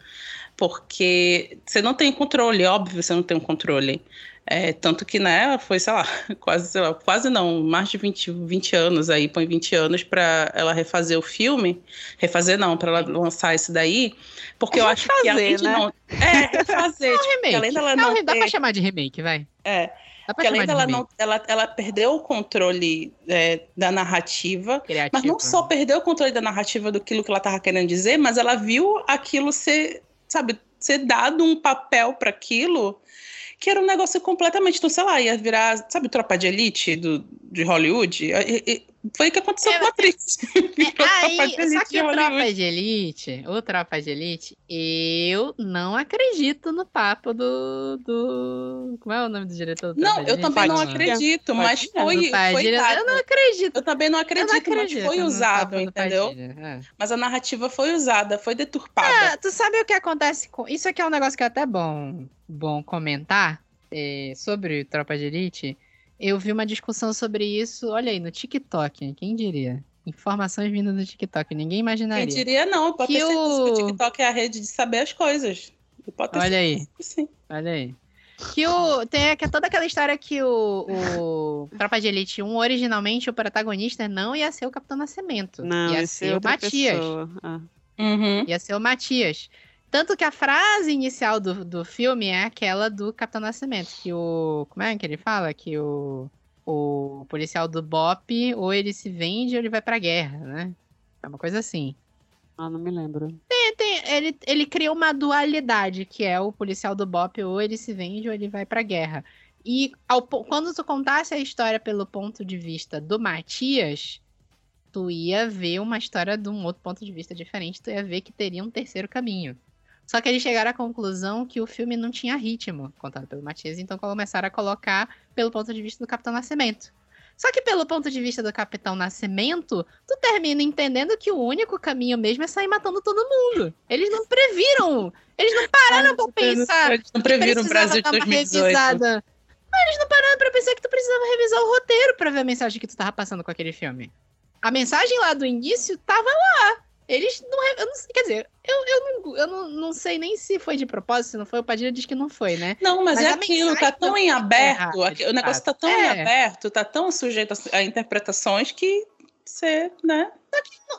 porque você não tem controle, óbvio, você não tem um controle. É, tanto que, né, foi, sei lá, quase, sei lá, quase não, mais de 20, 20 anos aí, põe 20 anos para ela refazer o filme. Refazer não, para ela lançar isso daí. Porque eu acho que além Refazer, de né? não. É, refazer. tipo, Remake. além dela Não, não dá pra chamar de remake, vai. É, porque além de dela remake. não. Ela, ela perdeu o controle é, da narrativa. Criativo, Mas não só perdeu o controle da narrativa do que ela tava querendo dizer, mas ela viu aquilo ser, sabe, ser dado um papel para aquilo que era um negócio completamente, então, sei lá, ia virar, sabe, tropa de elite do, de Hollywood? E- e- Foi o que aconteceu É, com a Matrix. Virou Aí, Tropa de só que o. Tropa de Elite, o Tropa de Elite, eu não acredito no papo do. do... Como é o nome do diretor do Não, eu também não acredito, mas foi, foi. Eu não acredito. Eu também não acredito, não acredito mas foi usado, entendeu? É. Mas a narrativa foi usada, foi deturpada. Ah, tu sabe o que acontece com. Isso aqui é um negócio que é até bom, bom comentar é, sobre Tropa de Elite. Eu vi uma discussão sobre isso, olha aí, no TikTok, quem diria? Informações vindas do TikTok, ninguém imaginaria. Quem diria não, pode Que ter certeza que o- o TikTok é a rede de saber as coisas. Olha aí. sim. Olha aí. Que o. Tem que é toda aquela história que o, o Tropa de Elite 1, originalmente, o protagonista não ia ser o Capitão Nascimento. Não, ia esse ser é o Matias. Ah. Uhum. Ia ser o Matias. Tanto que a frase inicial do, do filme é aquela do Capitão Nascimento, que o. Como é que ele fala? Que o. O policial do BOP, ou ele se vende ou ele vai pra guerra, né? É uma coisa assim. Ah, não me lembro. Tem- ele, ele cria uma dualidade, que é o policial do BOP, ou ele se vende ou ele vai pra guerra. E ao quando tu contasse a história pelo ponto de vista do Matias, tu ia ver uma história de um outro ponto de vista diferente, tu ia ver que teria um terceiro caminho. Só que eles chegaram à conclusão que o filme não tinha ritmo, contado pelo Matias, então começaram a colocar pelo ponto de vista do Capitão Nascimento. Só que pelo ponto de vista do Capitão Nascimento, tu termina entendendo que o único caminho mesmo é sair matando todo mundo. Eles não previram, eles não pararam pra pensar. Eles não previram o Brasil de 2018. Revisada. Mas eles não pararam pra pensar que tu precisava revisar o roteiro pra ver a mensagem que tu tava passando com aquele filme. A mensagem lá do início tava lá. Eles não. Eu não quer dizer, eu, eu, não, eu não, não sei nem se foi de propósito, se não foi. O Padilha diz que não foi, né? Não, mas, Mas é aquilo, tá tão em é aberto, de o negócio tá tão em É. aberto, tá tão sujeito a, a interpretações que você, né?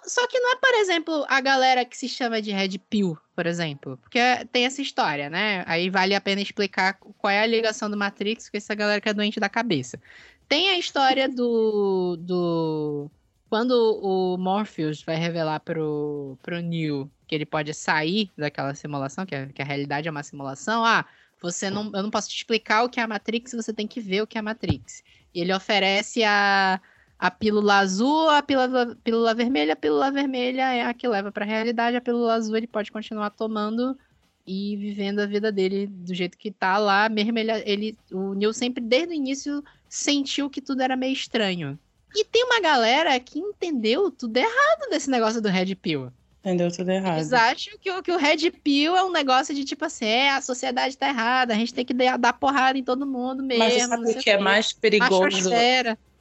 Só que não é, por exemplo, a galera que se chama de Red Pill, por exemplo. Porque tem essa história, né? Aí vale a pena explicar qual é a ligação do Matrix com essa galera que é doente da cabeça. Tem a história do. do quando o Morpheus vai revelar pro, pro Neo que ele pode sair daquela simulação, que a, que a realidade é uma simulação, ah, você não, eu não posso te explicar o que é a Matrix, você tem que ver o que é a Matrix. E ele oferece a, a pílula azul, a pílula, pílula vermelha, a pílula vermelha é a que leva pra realidade, a pílula azul ele pode continuar tomando e vivendo a vida dele do jeito que tá lá, mesmo ele, ele o Neil sempre desde o início sentiu que tudo era meio estranho. E tem uma galera que entendeu tudo errado desse negócio do Red Pill. Entendeu tudo errado. Eles acham que, o- que o Red Pill é um negócio de tipo assim, é, a sociedade tá errada, a gente tem que dar, porrada em todo mundo mesmo. Mas sabe o que é mais perigoso?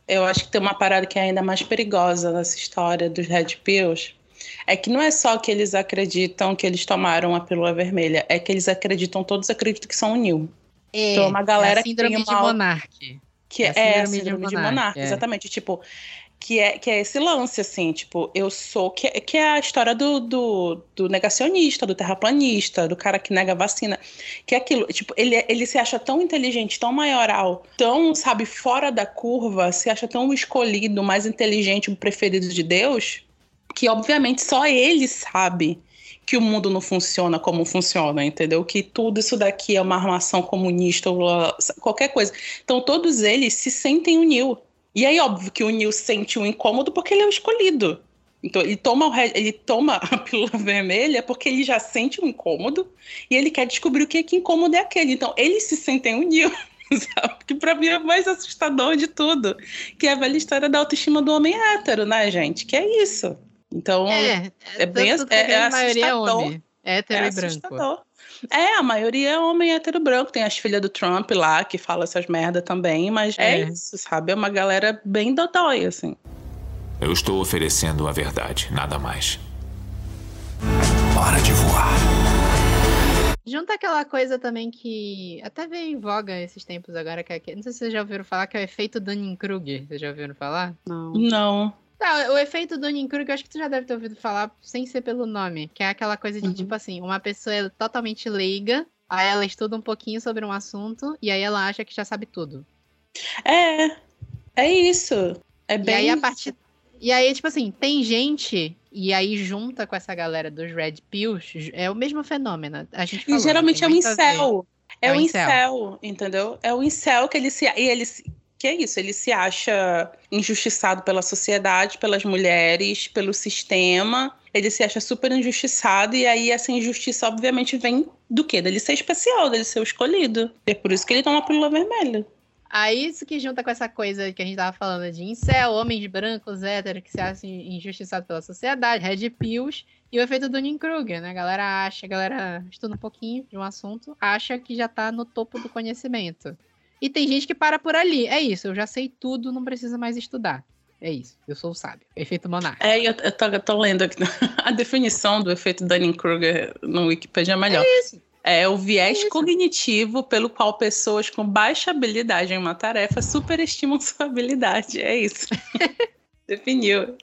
Eu acho que tem uma parada que é ainda mais perigosa nessa história dos Red Pills. É que não é só que eles acreditam que eles tomaram a pílula vermelha, é que eles acreditam, todos acreditam que são o. É, Então, uma galera é a que síndrome tem de uma- monarque. Que É é, a síndrome de síndrome de monarca, é. exatamente. Tipo, que é, que é esse lance, assim, tipo, eu sou. Que, é- que é a história do, do, do negacionista, do terraplanista, do cara que nega vacina. Que é aquilo, tipo, ele, ele se acha tão inteligente, tão maioral, tão, sabe, fora da curva, se acha tão escolhido, mais inteligente, o preferido de Deus, que obviamente só ele sabe que o mundo não funciona como funciona, entendeu? Que tudo isso daqui é uma armação comunista ou qualquer coisa. Então todos eles se sentem o Neil. E aí, óbvio que o Neil sente um incômodo porque ele é o escolhido. Então ele toma, re- ele toma a pílula vermelha porque ele já sente um incômodo e ele quer descobrir o que, que incômodo é aquele. Então eles se sentem o Neil. Sabe? Que pra mim é mais assustador de tudo. Que é a velha história da autoestima do homem hétero, né, gente? Que é isso. Então, É, é bem tanto que é- a grande é maioria é assustador. homem. Hétero é e branco. assustador. É, a maioria é homem hétero branco. Tem as filhas do Trump lá que fala essas merda também, mas é, É. isso, sabe? É uma galera bem dodói, assim. Eu estou oferecendo a verdade, nada mais. Hora de voar. Junta aquela coisa também que até veio em voga esses tempos agora, que é, que- não sei se vocês já ouviram falar, que é o efeito Dunning-Kruger. Vocês já ouviram falar? Não. Não. Tá, o efeito Dunning-Kruger, eu acho que tu já deve ter ouvido falar sem ser pelo nome, que é aquela coisa de, Uhum. tipo assim, uma pessoa é totalmente leiga, aí ela estuda um pouquinho sobre um assunto, e aí ela acha que já sabe tudo. É. É isso. É bem. e aí a partir... E aí, tipo assim, tem gente, e aí junta com essa galera dos Red Pills, é o mesmo fenômeno. A gente E falou, geralmente é ver. incel. É, É o o incel. entendeu? É o incel que ele se. E ele se- que é isso? Ele se acha injustiçado pela sociedade, pelas mulheres, pelo sistema. Ele se acha super injustiçado, e aí essa injustiça, obviamente, vem do quê? Dele ser especial, dele ser escolhido. É por isso que ele toma a pílula vermelha. Aí isso que junta com essa coisa que a gente tava falando de incel, homens brancos, héteros, que se acham injustiçados pela sociedade, red pills, e o efeito do Kruger, né? A galera acha, a galera estuda um pouquinho de um assunto, acha que já tá no topo do conhecimento. E tem gente que para por ali. É isso, eu já sei tudo, não precisa mais estudar. É isso, eu sou o sábio. Efeito monarca. É, eu, eu, tô, eu tô lendo aqui. A definição do efeito Dunning-Kruger no Wikipedia é melhor. É isso. É o viés Isso. cognitivo pelo qual pessoas com baixa habilidade em uma tarefa superestimam sua habilidade. É isso. Definiu.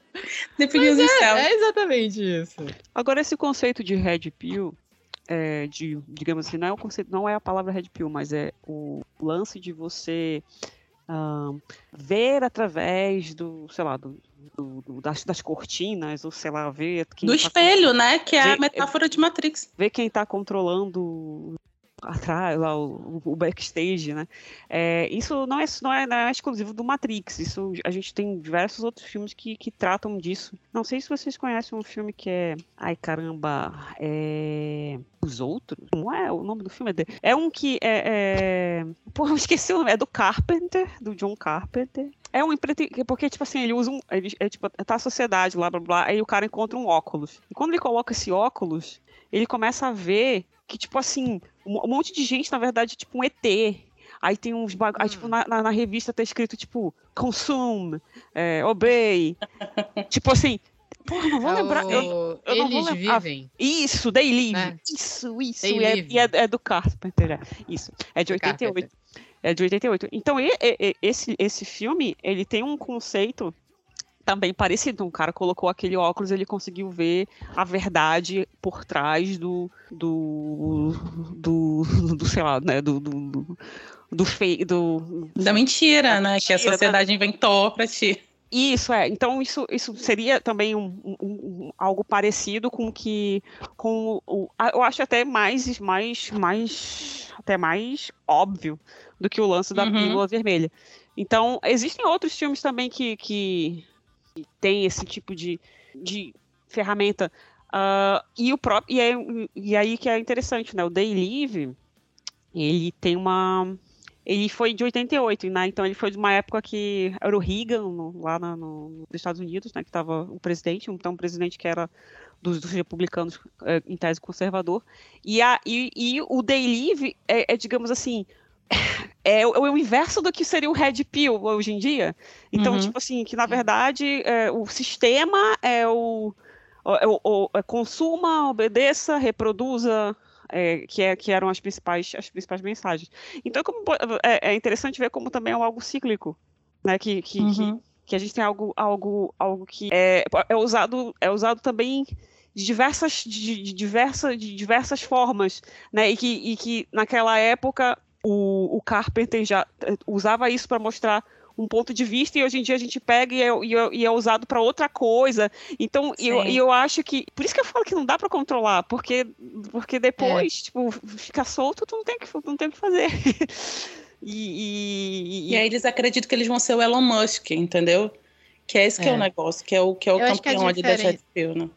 Definiu os incel. É exatamente isso. Agora, esse conceito de red pill, é, de, digamos assim, não é, o conceito, não é a palavra red pill, mas é o lance de você ahn, ver através do, sei lá, do, do- do- das, das cortinas, ou sei lá, ver Do tá espelho, né? Que é a Vê- metáfora de Matrix. ver quem está controlando atrás, lá o, o backstage, né? É, isso não é, não, é, não é exclusivo do Matrix, isso a gente tem diversos outros filmes que, que tratam disso. Não sei se vocês conhecem um filme que é. Ai caramba, é. Os Outros? Não é o nome do filme? É, de... é um que é. é... Esqueci o nome. É do Carpenter, do John Carpenter. É um empreite... Porque, tipo assim, ele usa um. Ele, é, tipo, tá a sociedade, blá blá blá. Aí o cara encontra um óculos. E quando ele coloca esse óculos, ele começa a ver que, tipo assim, um monte de gente, na verdade, tipo um ET. Aí tem uns bag... Aí, tipo, na, na, na, revista tá escrito, tipo, consume, é, obey. tipo assim. Porra, não vou É lembrar. Eu, eu não vou Eles lembrar. vivem. Isso, They Live. É. Isso, isso. They E é, é, é do Carpenter. é. Isso. É de Do 88. Carpenter. É de 88. Então, e- e- esse, esse filme, ele tem um conceito também parecido. Um cara colocou aquele óculos, ele conseguiu ver a verdade por trás do. do. do, do sei lá, né? Do. do, do, do, fei- do Da mentira, né? Que a mentira, sociedade inventou pra ti. isso é. Então isso, isso seria também um, um- um- algo parecido com que com o, eu acho até mais mais mais até mais óbvio do que o lance da Uhum. pílula vermelha. Então existem outros filmes também que que, que tem esse tipo de, de ferramenta. Ah, e o próprio e, aí- e aí que é interessante, né? O Day Live ele tem uma ele foi de 88, né? Então ele foi de uma época que era o Reagan, no- lá na- no- nos Estados Unidos, né? Que estava o presidente, então um presidente que era dos, dos republicanos, eh, em tese conservador. E, a, e, e o Day Live é, é, digamos assim, é, o- é o inverso do que seria o Red Pill hoje em dia. Então, Uhum. tipo assim, que na verdade é, o sistema é o, é o- o- é consuma, obedeça, reproduza, é, que, é, que eram as principais, as principais mensagens. Então como é, é interessante ver como também é algo cíclico, né? Que, que, que, Uhum. que a gente tem algo, algo, algo que é, é usado, é usado também de diversas, de, de diversas, de diversas formas, né? E que, e que naquela época o, o Carpenter já eh, usava isso para mostrar um ponto de vista e hoje em dia a gente pega e é, e é- e é usado para outra coisa. Então, e eu, e eu acho que. Por isso que eu falo que não dá para controlar, porque, porque depois, tipo, fica solto, tu não tem que, não tem o que fazer. e, e- E aí eles acreditam que eles vão ser o Elon Musk, entendeu? Que é esse que é, É. o negócio, que é o, que é o Eu a campeão ali da Pill, né?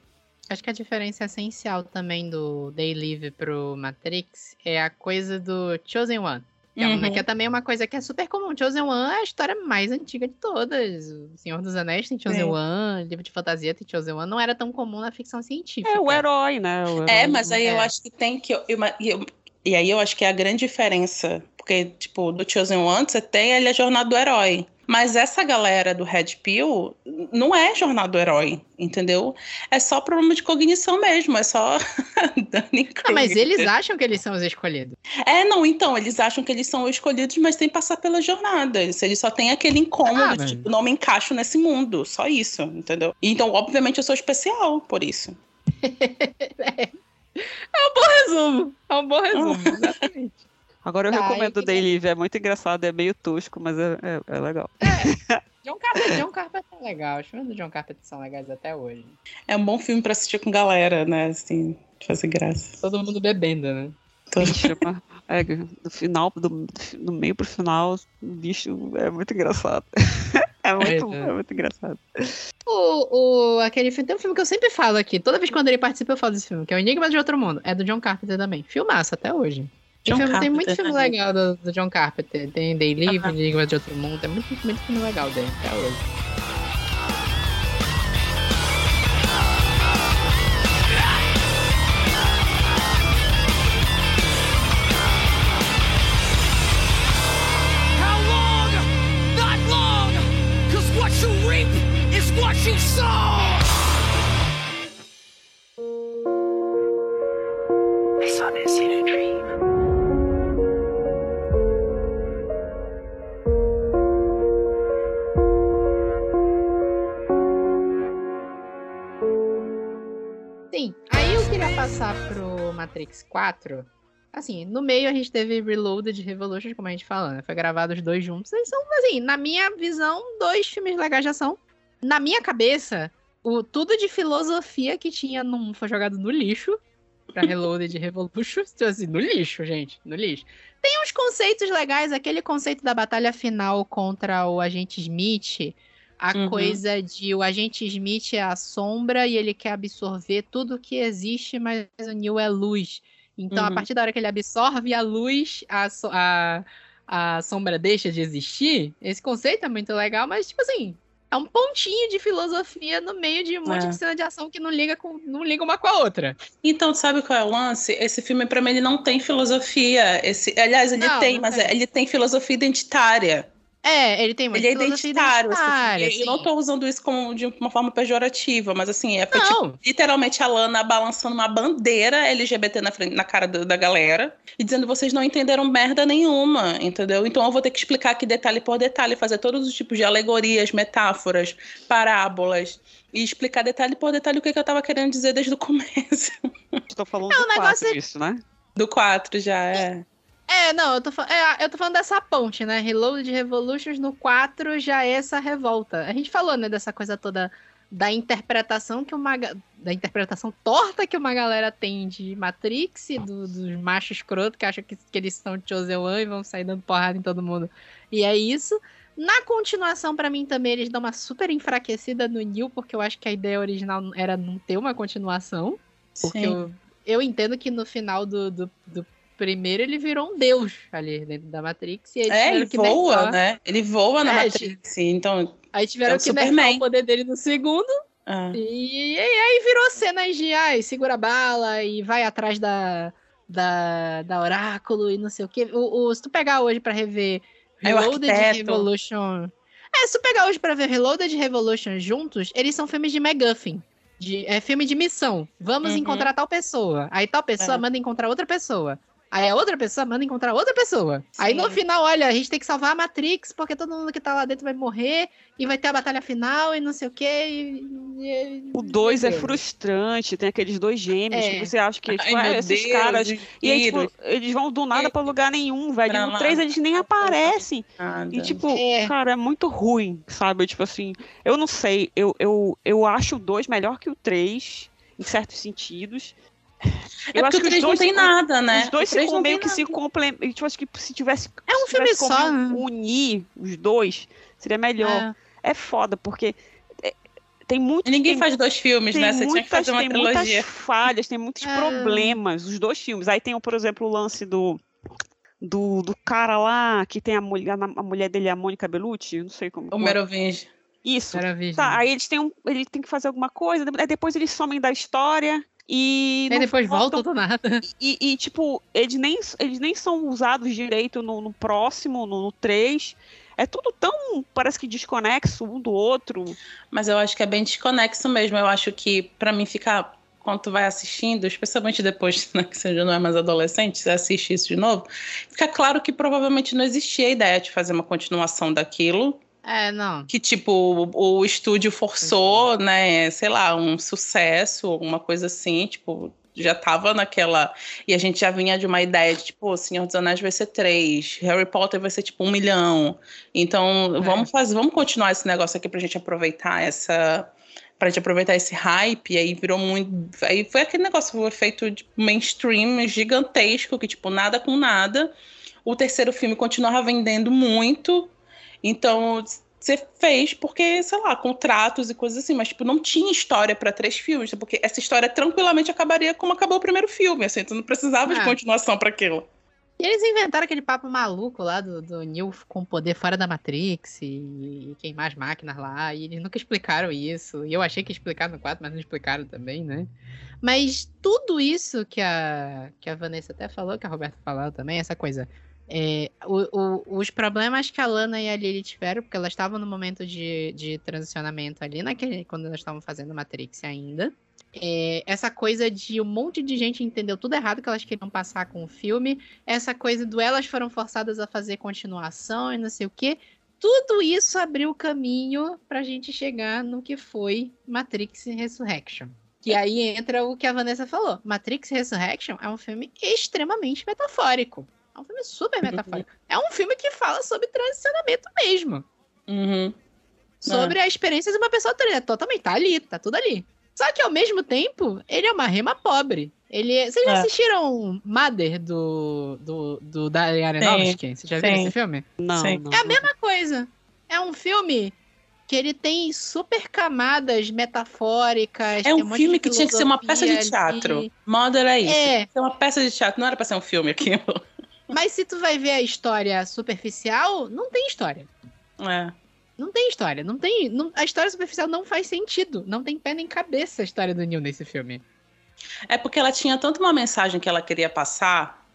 Acho que a diferença essencial também do Day Live pro Matrix é a coisa do Chosen One. Que, é, uma- Uhum. que é também uma coisa que é super comum. Chosen One é a história mais antiga de todas. O Senhor dos Anéis tem Chosen É. One, livro de fantasia tem Chosen One. Não era tão comum na ficção científica. é o herói, né? o É, herói. mas aí eu É. acho que tem que. eu- e eu- e aí eu acho que é a grande diferença. Porque, tipo, do Chosen One, você tem ali a jornada do herói. Mas essa galera do Red Pill não é jornada do herói, entendeu? É só problema de cognição mesmo, é só Danny Ah, mas eles acham que eles são os escolhidos. É, não, então, eles acham que eles são os escolhidos, mas tem que passar pela jornada. Eles, eles só têm aquele incômodo, Ah, mas- tipo, não me encaixo nesse mundo, só isso, entendeu? Então, obviamente, eu sou especial por isso. Resumo. É um bom resumo, exatamente. Agora eu Tá, recomendo o Day Live, é muito engraçado, é meio tosco, mas é, é, é legal. John Carpenter, John Carpenter é legal. Os filmes do John Carpenter são legais até hoje. É um bom filme pra assistir com galera, né? Assim, de fazer graça. Todo mundo bebendo, né? Então, Bicho, é, do final, do, do meio pro final, o bicho é muito engraçado. É muito, É, é. é muito engraçado. O, o, aquele filme, tem um filme que eu sempre falo aqui. Toda vez que quando ele participa, eu falo desse filme, que é o Enigma de Outro Mundo. É do John Carpenter também. Filmaço até hoje. Tem, John filme- tem muito filme né? legal do, do John Carpenter. Tem Day Aham. Enigma de Outro Mundo. Tem muito, muito filme legal dele até hoje. 4. Assim, no meio a gente teve Reloaded Revolution, como a gente falou, né? Foi gravado os dois juntos. Eles são, assim, na minha visão, dois filmes legais de ação. Na minha cabeça, o tudo de filosofia que tinha num foi jogado no lixo. pra Reloaded Revolution, assim, no lixo, gente, no lixo. Tem uns conceitos legais, aquele conceito da batalha final contra o Agente Smith, a Uhum. coisa de o Agente Smith é a sombra e ele quer absorver tudo que existe, mas o Neo é luz. Então, a Uhum. partir da hora que ele absorve a luz, a, a, a sombra deixa de existir. Esse conceito é muito legal, mas, tipo assim, é um pontinho de filosofia no meio de um monte É. de cena de ação que não liga, com, não liga uma com a outra. Então, sabe qual é o lance? Esse filme, pra mim, ele não tem filosofia. Esse, aliás, ele Não, tem, não mas tem. ele tem filosofia identitária. É, ele tem uma ele é identitário. identitária, filme. Eu não tô usando isso como de uma forma pejorativa, mas assim, é tipo, literalmente a Lana balançando uma bandeira LGBT na, frente, na cara do- da galera e dizendo vocês não entenderam merda nenhuma, entendeu? Então eu vou ter que explicar aqui detalhe por detalhe, fazer todos os tipos de alegorias, metáforas, parábolas e explicar detalhe por detalhe o que, que eu tava querendo dizer desde o começo. Estou falando Não, do negócio quatro, é- isso, né? Do 4 já, é. É, não, eu tô, é, eu tô falando dessa ponte, né? Reload Revolutions no 4 já é essa revolta. A gente falou, né, dessa coisa toda da interpretação que uma da interpretação torta que uma galera tem de Matrix, e do- dos machos escroto que acham que, que eles são Chosen One e vão sair dando porrada em todo mundo. E é isso. Na continuação, pra mim também, eles dão uma super enfraquecida no Neil, porque eu acho que a ideia original era não ter uma continuação. Porque Sim. eu, eu entendo que no final do, do, do primeiro ele virou um deus ali dentro da Matrix. E É, ele voa, nerfar. né? Ele voa na É, Matrix, então... Aí tiveram É o que nerfar Superman. o poder dele no segundo. ah. E, e aí virou cenas de ai, segura a bala e vai atrás da, da, da Oráculo e não sei o que. O, o- se tu pegar hoje pra rever É Reloaded arquiteto. Revolution. É, se tu pegar hoje pra ver Reloaded e Revolution juntos, eles são filmes de MacGuffin. De, é filme de missão. Vamos Uhum. encontrar tal pessoa. Aí tal pessoa É. manda encontrar outra pessoa. Aí a outra pessoa manda encontrar outra pessoa. Aí no Sim. final, olha, a gente tem que salvar a Matrix, porque todo mundo que tá lá dentro vai morrer, e vai ter a batalha final, e não sei o quê. E, O 2 é frustrante, tem aqueles dois gêmeos É. que você acha que tipo, Ai, ah, meu esses Deus, caras. E aí, tipo, eles vão do nada E- pra lugar nenhum, velho. pra No lá. 3 eles nem aparecem. nada. E, tipo, É. cara, é muito ruim, sabe? Tipo assim, eu não sei, eu, eu, eu acho o 2 melhor que o 3, em certos sentidos. É porque o 3 não tem nada, né? Os dois não meio tem que se complementam. Tipo, acho que se tivesse. É um filme tivesse só? Unir os dois, seria melhor. É. É, foda, porque é, tem muito. Ninguém tem, faz dois filmes, tem né? Você tinha que muitas, fazer uma tem muitas trilogia. falhas, tem muitos É. problemas, os dois filmes. Aí tem, por exemplo, o lance do. Do, do cara lá que tem a mulher, a mulher dele, a Mônica Bellucci, eu não sei como. O Merovinge. Isso. Maravilha. Tá, aí eles têm um, ele tem que fazer alguma coisa, aí depois eles somem da história e não depois volta do nada. e, e, tipo, eles nem, eles nem são usados direito no, no próximo, no, no 3. É tudo tão, parece que desconexo um do outro. Mas eu acho que é bem desconexo mesmo. Eu acho que, pra mim, ficar. Quando tu vai assistindo, especialmente depois né, que você já não é mais adolescente, você assiste isso de novo, fica claro que provavelmente não existia a ideia de fazer uma continuação daquilo. É, não. Que, tipo, o, o estúdio forçou, né, sei lá, um sucesso, alguma coisa assim, tipo, já tava naquela. E a gente já vinha de uma ideia de, tipo, o Senhor dos Anéis vai ser três, Harry Potter vai ser, tipo, um milhão. Então, É. vamos fazer, vamos continuar esse negócio aqui pra gente aproveitar essa. Pra gente aproveitar esse hype, e aí virou muito. Aí foi aquele negócio, foi feito de mainstream gigantesco, que, tipo, nada com nada. O terceiro filme continuava vendendo muito. Então, você fez porque, sei lá, contratos e coisas assim, mas tipo, não tinha história pra três filmes, porque essa história tranquilamente acabaria como acabou o primeiro filme, assim, tu não precisava de Ah. continuação pra aquilo. E eles inventaram aquele papo maluco lá do, do Neo com poder fora da Matrix e, e queimar as máquinas lá. E eles nunca explicaram isso. E eu achei que ia explicar no 4, mas não explicaram também, né? Mas tudo isso que a, que a Vanessa até falou, que a Roberta falou também, essa coisa. É, o- o- os problemas que a Lana e a Lily tiveram, porque elas estavam no momento de, de transicionamento ali, naquele, quando elas estavam fazendo Matrix ainda. É, essa coisa de um monte de gente entendeu tudo errado que elas queriam passar com o filme essa coisa do elas foram forçadas a fazer continuação e não sei o quê. Tudo isso abriu o caminho pra gente chegar no que foi Matrix Resurrection. E aí entra o que a Vanessa falou. Matrix Resurrection é um filme extremamente metafórico. É um filme super metafórico. É um filme que fala sobre transicionamento mesmo. Uhum. Sobre a experiência de uma pessoa trans. É totalmente, tá ali, tá tudo ali. Só que ao mesmo tempo, ele é uma rema pobre. Ele é- Vocês já É. assistiram Mother do, do, do Darren Aronofsky? Vocês já viram sim. esse filme? Não, Sim. não. É a mesma coisa. É um filme que ele tem super camadas metafóricas. É um monte filme que tinha que ser uma peça de teatro. ali. Mother é isso. É. Tinha que ser uma peça de teatro, não era pra ser um filme aquilo. Mas se tu vai ver a história superficial, não tem história. É. Não tem história. Não tem. não- a história superficial não faz sentido. Não tem pé nem cabeça a história do Neil nesse filme. É porque ela tinha tanto uma mensagem que ela queria passar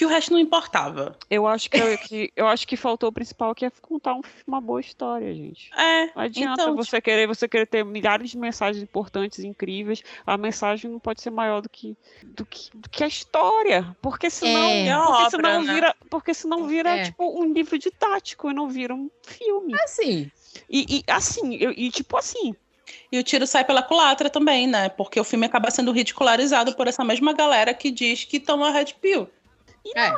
que o resto não importava. Eu acho que, que- eu acho que faltou o principal, que é contar um- uma boa história, gente. É. Não adianta então, você querer, você querer ter milhares de mensagens importantes, incríveis. A mensagem não pode ser maior do que, do que, do que a história. Porque senão, É. É porque obra, senão né? vira, porque senão vira É. tipo um livro didático e não vira um filme. Assim. E, e, assim, eu- e tipo assim, E o tiro sai pela culatra também, né? Porque o filme acaba sendo ridicularizado por essa mesma galera que diz que toma Red Pill. É.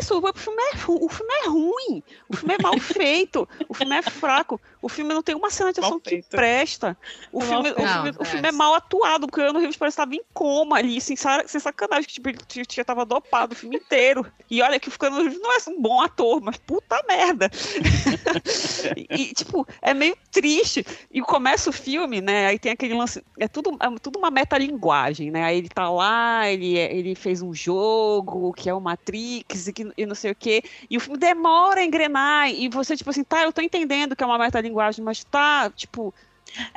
isso, o filme é, o filme é ruim, o filme é mal feito, o filme é fraco, o filme não tem uma cena de ação que presta, o, É filme, o, feito. filme, Não, o filme é. é mal atuado, porque o Keanu Reeves parece que estava em coma ali, sem, sem sacanagem, que tipo, ele já tava dopado o filme inteiro. E olha que o Keanu Reeves não é um bom ator, mas puta merda. e, e, tipo, é meio triste. E começa o filme, né, aí tem aquele lance, é tudo, é tudo uma metalinguagem, né, aí ele tá lá, ele, é- ele fez um jogo, que é o Matrix, e, que, e não sei o quê, e o filme demora a engrenar, e você, tipo assim, tá, eu tô entendendo que é uma metalinguagem, mas tá, tipo,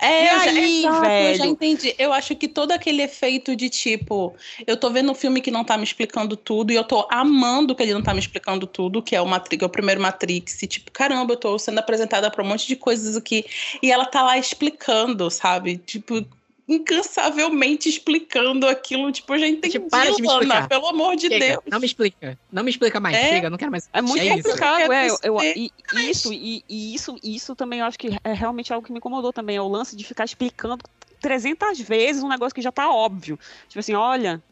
É, E eu já, aí, exato, eu já velho? entendi. Eu acho que todo aquele efeito de tipo, eu tô vendo um filme que não tá me explicando tudo e eu tô amando que ele não tá me explicando tudo, que é o Matrix, é o primeiro Matrix, e tipo, caramba, eu tô sendo apresentada pra um monte de coisas aqui e ela tá lá explicando, sabe? Tipo, incansavelmente explicando aquilo, tipo, eu já entendi, Tipo, para de me Lana, explicar. pelo amor de Chega, Deus. Não me explica. Não me explica mais. É? Chega, não quero mais. É muito É isso. complicado, é. Eu, eu- e, isso, e, e isso, e isso também eu acho que é realmente algo que me incomodou também, é o lance de ficar explicando 300 vezes um negócio que já tá óbvio. Tipo assim, olha,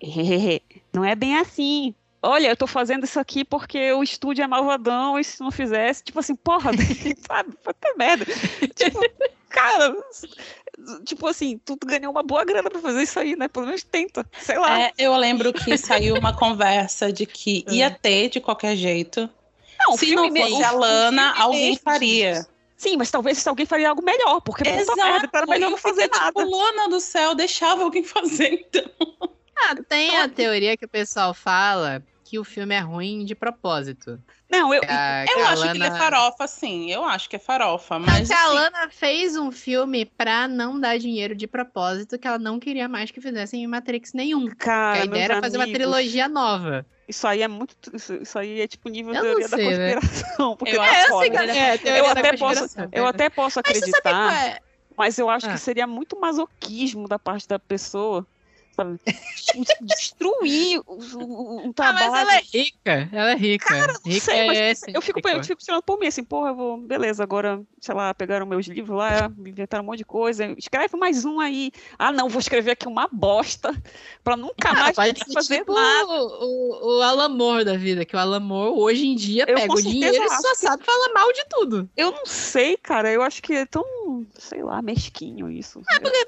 não é bem assim. Olha, eu tô fazendo isso aqui porque o estúdio é malvadão e se não fizesse, tipo assim, porra, sabe, puta merda. Tipo, cara, tipo assim, tu ganhou uma boa grana pra fazer isso aí, né? Pelo menos tenta, sei lá. É, eu lembro que saiu uma conversa de que ia ter de qualquer jeito. não, Se não mesmo- fosse a Lana, alguém mesmo, faria. Sim, mas talvez alguém faria algo melhor, porque puta Exato. merda, era melhor eu não fazer fiquei, nada. Tipo, Lana do céu, deixava alguém fazer, então. Ah, tem a teoria que o pessoal fala que o filme é ruim de propósito. Não, eu, a- Eu a acho que ele é Lana- farofa, sim. Eu acho que é farofa, mas. a assim, Lana fez um filme pra não dar dinheiro de propósito, que ela não queria mais que fizessem Matrix nenhum. Cara, a ideia era fazer uma amigos, trilogia nova. Isso aí é muito. Isso, isso aí é tipo nível teoria não da sei, né? conspiração. Porque Eu tá acho- É, eu sei que é, Eu até posso-. Eu até posso Mas acreditar, é? mas eu acho Ah. que seria muito masoquismo da parte da pessoa. Sabe? Destruir o, o, o Ah, trabalho. mas ela é rica. Ela é rica. não rica sei, mas é Eu fico, eu fico tirando por mim, assim, porra, eu vou, beleza, agora, sei lá, pegaram meus livros lá, inventaram um monte de coisa, escreve mais um aí. Ah, não, vou escrever aqui uma bosta, pra nunca Ah, mais ser fazer tipo nada. o, o, o Alan Moore da vida, que o Alan Moore hoje em dia Eu pega o dinheiro e só que- sabe falar mal de tudo. Eu não sei, cara, eu acho que é tão, sei lá, mesquinho isso.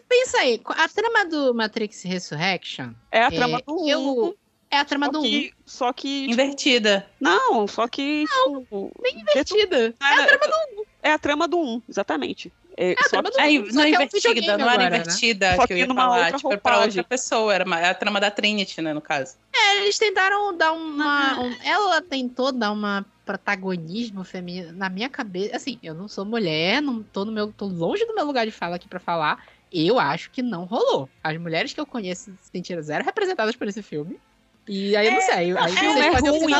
Pensa aí, a trama do Matrix Resurrection é a é, trama do eu- um, é a trama só do 1. que, só que, tipo, Invertida. não, só que, tipo, Divertida. é a trama do 1. É a trama do 1, exatamente. É, a só trama que- do- É, não é é um invertida, não era agora, né? invertida Só que eu ia numa falar. outra Tipo, é pra outra pessoa. Era uma- é a trama da Trinity, né, no caso. É, eles tentaram dar uma. um- ela tentou dar uma protagonismo feminino na minha cabeça. Assim, eu não sou mulher, não tô no meu. tô longe do meu lugar de fala aqui pra falar. Eu acho que não rolou. As mulheres que eu conheço se sentiram zero representadas por esse filme. E aí eu não sei. Aí, aí vocês é podem ruim,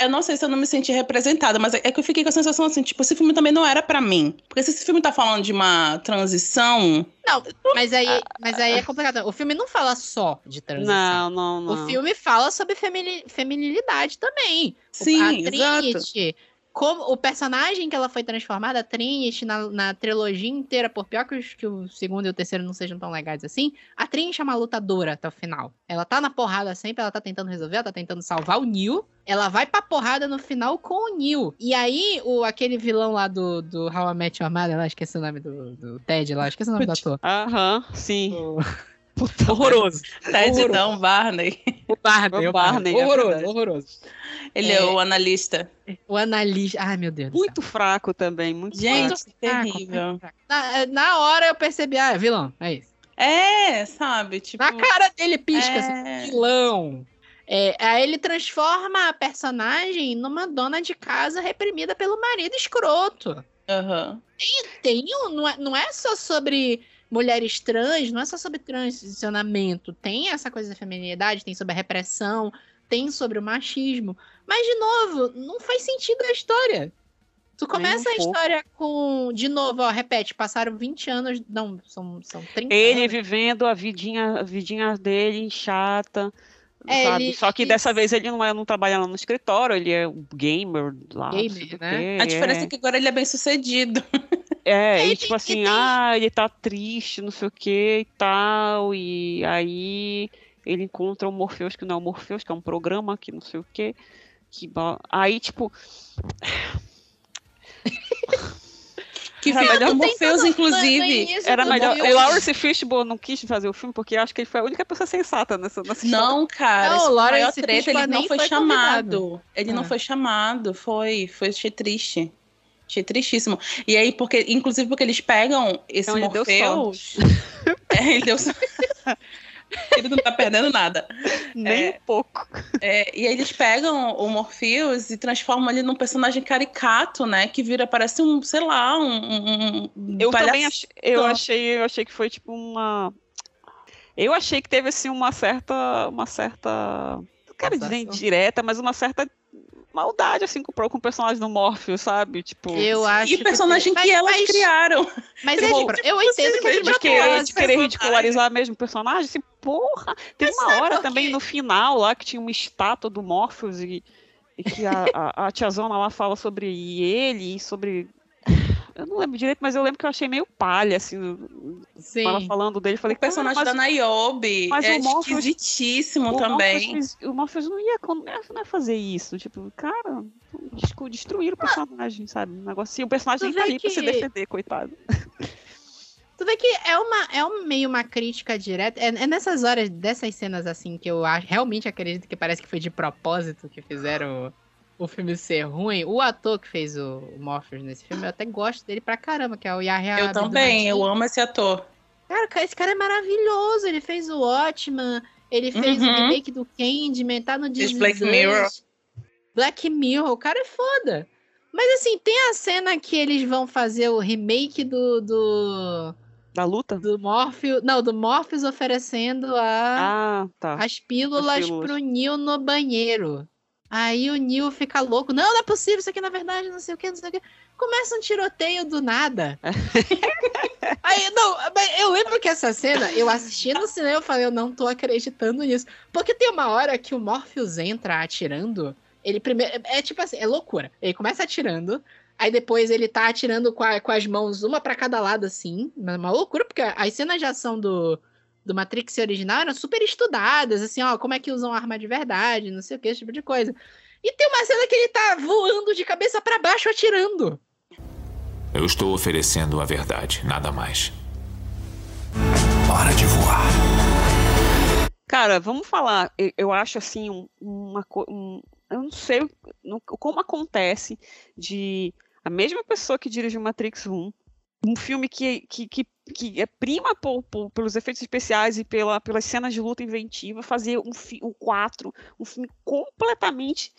Eu não, sei se eu não me senti representada, mas é é que eu fiquei com a sensação assim, tipo, esse filme também não era pra mim. Porque se esse filme tá falando de uma transição, Não, mas aí, mas aí é complicado. O filme não fala só de transição. Não, não, não. O filme fala sobre femini- feminilidade também. sim, a exato. Como o personagem que ela foi transformada, a Trinity, na, na trilogia inteira, por pior que, os- que o segundo e o terceiro não sejam tão legais assim, a Trinity é uma lutadora até o final. Ela tá na porrada sempre, ela tá tentando resolver, ela tá tentando salvar o Neil. Ela vai pra porrada no final com o Neil. E aí, o, aquele vilão lá do, do How I Met Your Mother, lá, esqueci o nome do, do Ted lá, esqueci o nome do ator. Aham, sim. O- Horroroso. Ted Horroroso. não, Barney. O Barney. O Barney, é horroroso, horroroso. Ele é, É. o analista. O analista. Ai, meu Deus. Muito fraco também, muito Gente, fraco. terrível. Na, na hora eu percebi, ah, vilão, é isso. É, sabe? Tipo. Na cara dele pisca, assim, é... vilão. É, aí ele transforma a personagem numa dona de casa reprimida pelo marido escroto. Aham. Tem um, não, é, não é só sobre mulheres trans, não é só sobre transicionamento. Tem essa coisa da feminilidade, tem sobre a repressão, tem sobre o machismo. Mas, de novo, não faz sentido a história. Tu começa um a pouco. história com. De novo, ó, repete, passaram 20 anos. Não, são, são 30 Ele anos. vivendo a vidinha, a vidinha dele chata. É, sabe? ele- Só que dessa vez ele não, é, não trabalha lá no escritório, ele é um gamer lá. Gamer, né? quê, A diferença é que agora ele é bem sucedido. É, É, e e tipo tem- assim, tem- ah, ele tá triste, não sei o que e tal, e aí ele encontra o Morpheus, que não é o Morpheus, que é um programa que não sei o que, que ba- aí tipo, Que Era melhor Morpheus, inclusive. início era melhor, o Lawrence Fishburne não quis fazer o filme porque acho que ele foi a única pessoa sensata nessa, nessa história. Não, cara, Não, o Lawrence treta, ele não foi, foi chamado. convidado. Ele não Ah. foi chamado, foi, foi achei triste. Achei tristíssimo. E aí, porque, inclusive, porque eles pegam esse Então Morpheus. é, ele deu ele não tá perdendo nada. Nem É. um pouco. É, e aí eles pegam o Morpheus e transformam ele num personagem caricato, né? Que vira, parece um, sei lá, um. um- Eu palhaço. também achei, eu achei, eu achei que foi tipo uma eu achei que teve assim uma certa uma certa não quero dizer indireta, mas uma certa maldade assim com, o- com o personagem do Morpheus, sabe? Tipo, Eu acho E personagem que, mas, elas mas, criaram. Mas é, Tipo, tipo, eu entendo que é de de querer, de querer ridicularizar mesmo o personagem, assim, porra. Teve Mas uma hora por também no final lá que tinha uma estátua do Morpheus e, e que a, a, a tiazona lá fala sobre ele e sobre. Eu não lembro direito, mas eu lembro que eu achei meio palha, assim, Sim. ela falando dele. Falei, O personagem "Cara, da Niobe mas é o Morpheus- esquisitíssimo o também. Morpheus, o Morpheus não ia, não ia fazer isso. Tipo, cara, destruir o personagem, sabe? Um negócio assim, o personagem tá ali pra se que- defender, coitado. Tu vê que é uma é um, meio uma crítica direta. É, é nessas horas, dessas cenas assim, que eu acho, realmente acredito que parece que foi de propósito que fizeram o, o filme ser ruim. O ator que fez o, o Morpheus nesse filme, eu até gosto dele pra caramba, que é o Yahya Eu também, eu amo esse ator. Cara, ca- esse cara é maravilhoso. Ele fez o Watchman, ele fez o Uhum. remake do Candyman, tá no Disney. Black Mirror. Black Mirror, o cara é foda. Mas assim, tem a cena que eles vão fazer o remake do, do, Da luta? do Morpheus. Não, do Morpheus oferecendo a, Ah, tá. as pílulas As pílulas. pro Neil no banheiro. Aí o Neil fica louco. Não, não é possível, isso aqui na verdade, não sei o que, não sei o que. Começa um tiroteio do nada. Aí, não, eu lembro que essa cena, eu assisti no cinema, eu falei, eu não tô acreditando nisso. Porque tem uma hora que o Morpheus entra atirando, ele primeiro, é tipo assim, é loucura. Ele começa atirando, aí depois ele tá atirando com, a- com as mãos, uma pra cada lado, assim, uma uma loucura, porque as cenas de ação do, do Matrix original eram super estudadas, assim, ó, como é que usam arma de verdade, não sei o que, esse tipo de coisa. E tem uma cena que ele tá voando de cabeça pra baixo atirando. Eu estou oferecendo a verdade, nada mais. Hora de voar. Cara, vamos falar. Eu, acho assim, um- uma coisa. eu não sei como acontece de a mesma pessoa que dirige o Matrix 1, um filme que, que, que, que é prima por- por- pelos efeitos especiais e pela, pelas cenas de luta inventiva, fazer um, fi, um 4, um filme completamente.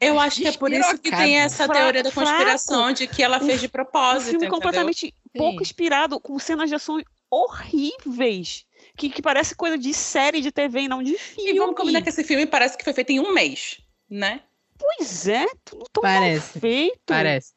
Eu acho que é por isso que tem essa Fra- teoria da fraco. conspiração de que ela Um fez de Um propósito, filme entendeu? completamente pouco Sim. inspirado, com cenas de ação horríveis. Que, que parece coisa de série de TV e não de filme. E vamos combinar que esse filme parece que foi feito em um mês, né? Pois é, tudo tão mal Parece, feito. Parece.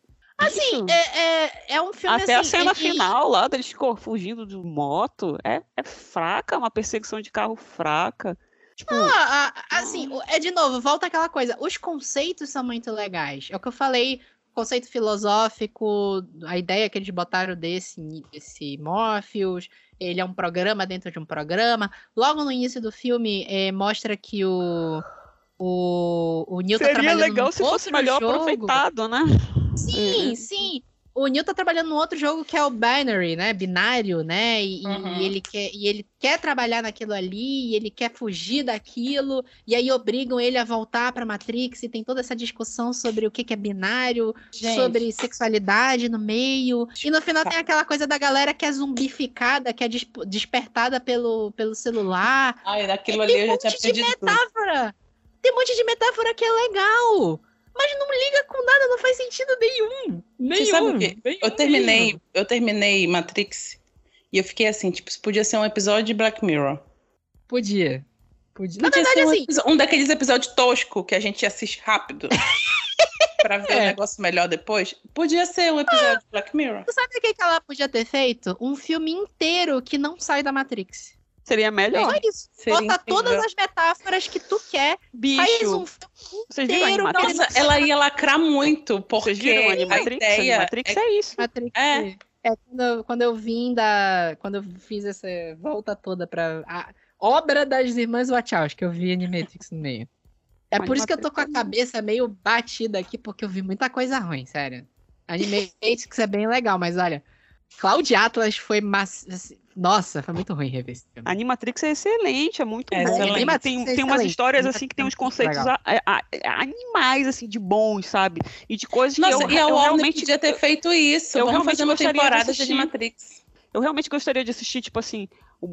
Assim, é, é, é um filme Até a assim, cena e- e- final lá, deles fugindo de moto, é, é fraca, uma perseguição de carro fraca. Tipo, ah, assim, é de novo, volta aquela coisa. Os conceitos são muito legais. É o que eu falei, conceito filosófico, a ideia que eles botaram desse, desse Morpheus, ele é um programa dentro de um programa. Logo no início do filme, eh, mostra que o, o, o Neil tá seria legal se fosse melhor jogo. aproveitado, né? Sim, sim. O Neil tá trabalhando num outro jogo que é o Binary, né? Binário, né? E, e Uhum. ele quer, e ele quer trabalhar naquilo ali, e ele quer fugir daquilo, e aí obrigam ele a voltar pra Matrix, e tem toda essa discussão sobre o que, que é binário, Gente. sobre sexualidade no meio. E no final tem aquela coisa da galera que é zumbificada, que é des- despertada pelo, pelo celular. Ai, daquilo Tem ali eu um já tinha monte de perdido tudo. metáfora. Tem um monte de metáfora que é legal. Mas não liga com nada, não faz sentido nenhum. Nenhum. Você sabe o quê? nenhum Eu terminei, mesmo. eu terminei Matrix e eu fiquei assim, tipo, isso podia ser um episódio de Black Mirror. Podia. Podia. Na Podia verdade, ser um, assim, um daqueles episódios tosco que a gente assiste rápido pra ver o É. negócio melhor depois. Podia ser um episódio de Black Mirror. tu sabe o que que ela podia ter feito? Um filme inteiro que não sai da Matrix. Seria melhor. Só isso. Seria Bota incrível. todas as metáforas que tu quer. Faz Bicho, um filme vocês viram. Animatrix? Nossa, ela ia lacrar muito, porque Vocês viram a a Animatrix? ideia Animatrix é é isso. Matrix. É. É, quando, eu, quando eu vim da. Quando eu fiz essa volta toda pra. A obra das irmãs Wachowski, que eu vi Animatrix no meio. É por isso que eu tô com a cabeça meio batida aqui, porque eu vi muita coisa ruim, sério. Animatrix é bem legal, mas olha. Cloud Atlas foi. Mas... Nossa, foi muito ruim rever esse filme. Animatrix é excelente, é muito É bom. excelente. Tem, tem, é tem umas excelente. histórias assim que é tem uns muito conceitos a- a- a- animais assim de bons, sabe? E de coisas Nossa, que eu, e a eu Warner realmente podia ter feito isso. eu Vamos realmente fazer uma gostaria de temporada de assistir. Animatrix. eu realmente gostaria de assistir, tipo assim,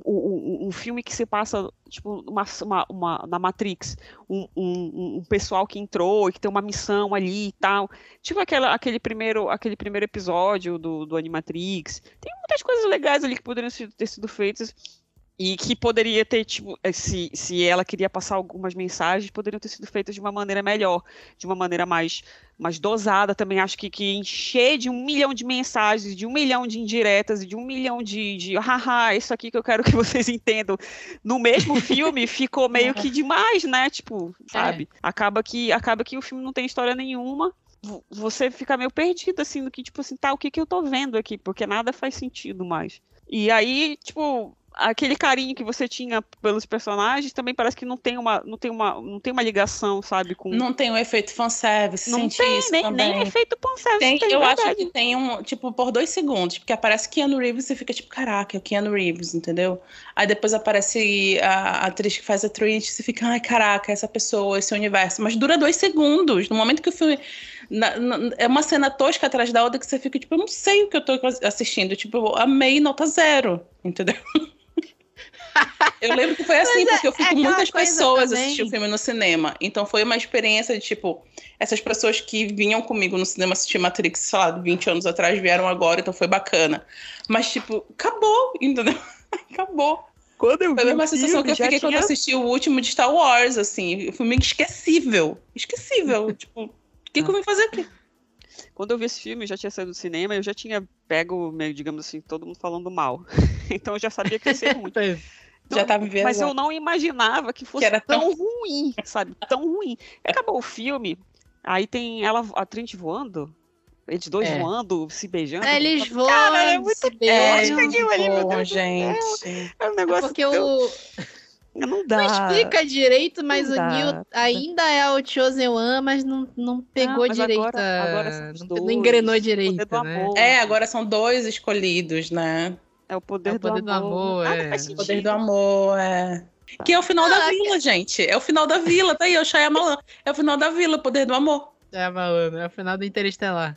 um, um, filme que se passa, tipo, uma, uma, uma- na Matrix, um, um, um pessoal que entrou e que tem uma missão ali e tal. Tipo aquela, aquele, primeiro, aquele primeiro episódio do, do Animatrix. Tem muitas coisas legais ali que poderiam ter sido feitas. E que poderia ter, tipo, eh, se, se ela queria passar algumas mensagens, poderiam ter sido feitas de uma maneira melhor, de uma maneira mais, mais dosada. Também acho que, que encher de um milhão de mensagens, de um milhão de indiretas, de um milhão de, de haha, isso aqui que eu quero que vocês entendam. No mesmo filme ficou meio que demais, né? Tipo, sabe? Acaba que, acaba que o filme não tem história nenhuma. vo- Você fica meio perdido, assim, no que, tipo assim, tá, o que que eu tô vendo aqui? Porque nada faz sentido mais. E aí, tipo, aquele carinho que você tinha pelos personagens também parece que não tem uma, não tem uma, não tem uma ligação, sabe, com... Não tem o efeito fanservice, Não tem, isso nem, também. nem efeito fanservice Tem, tem, eu verdade. acho que tem um, tipo, por dois segundos, porque aparece Keanu Reeves e você fica tipo, caraca, é o Keanu Reeves, entendeu? Aí depois aparece a atriz que faz a Trinity e você fica, ai, caraca, essa pessoa, esse universo. Mas dura dois segundos. No momento que o filme. na- na- é uma cena tosca atrás da outra que você fica, tipo, eu não sei o que eu tô assistindo. Tipo, eu amei nota zero, entendeu? Eu lembro que foi assim, Mas porque eu fui é com muitas pessoas também. assistir o filme no cinema. Então foi uma experiência de, tipo, essas pessoas que vinham comigo no cinema assistir Matrix, sei lá, 20 anos atrás, vieram agora, então foi bacana. Mas, tipo, acabou, entendeu? acabou. Quando eu Foi a vi mesma sensação que eu fiquei quando tinha- assisti o último de Star Wars, assim. O filme esquecível. Esquecível. tipo, o que, que eu vim fazer aqui? Quando eu vi esse filme, eu já tinha saído do cinema, eu já tinha pego, meio, digamos assim, todo mundo falando mal. então eu já sabia que ia ser ruim. Já tava Mas enviesado. eu não imaginava que fosse Que era tão tão- ruim, sabe? Tão ruim. Acabou o filme, aí tem ela, a Trinity voando, eles dois É. voando, se beijando. É, eles voam, Cara, é muito se É, beijam. aquilo ali, meu bom, Deus gente. É um negócio Porque tão- o. Não dá. Não explica direito, mas Não o dá. Neil ainda é o Chosen One, mas não, não pegou mas direito. agora- agora não, dois, não engrenou direito, do né? amor. É, agora são dois escolhidos, né? É o poder, É o poder do amor, Nada é. faz O poder do amor, é. Que é o final da Ah, vila, gente. É o final da vila, tá aí, é o Shyamalan. É o final da vila, o poder do amor. É, malandro, é o final do Interestelar.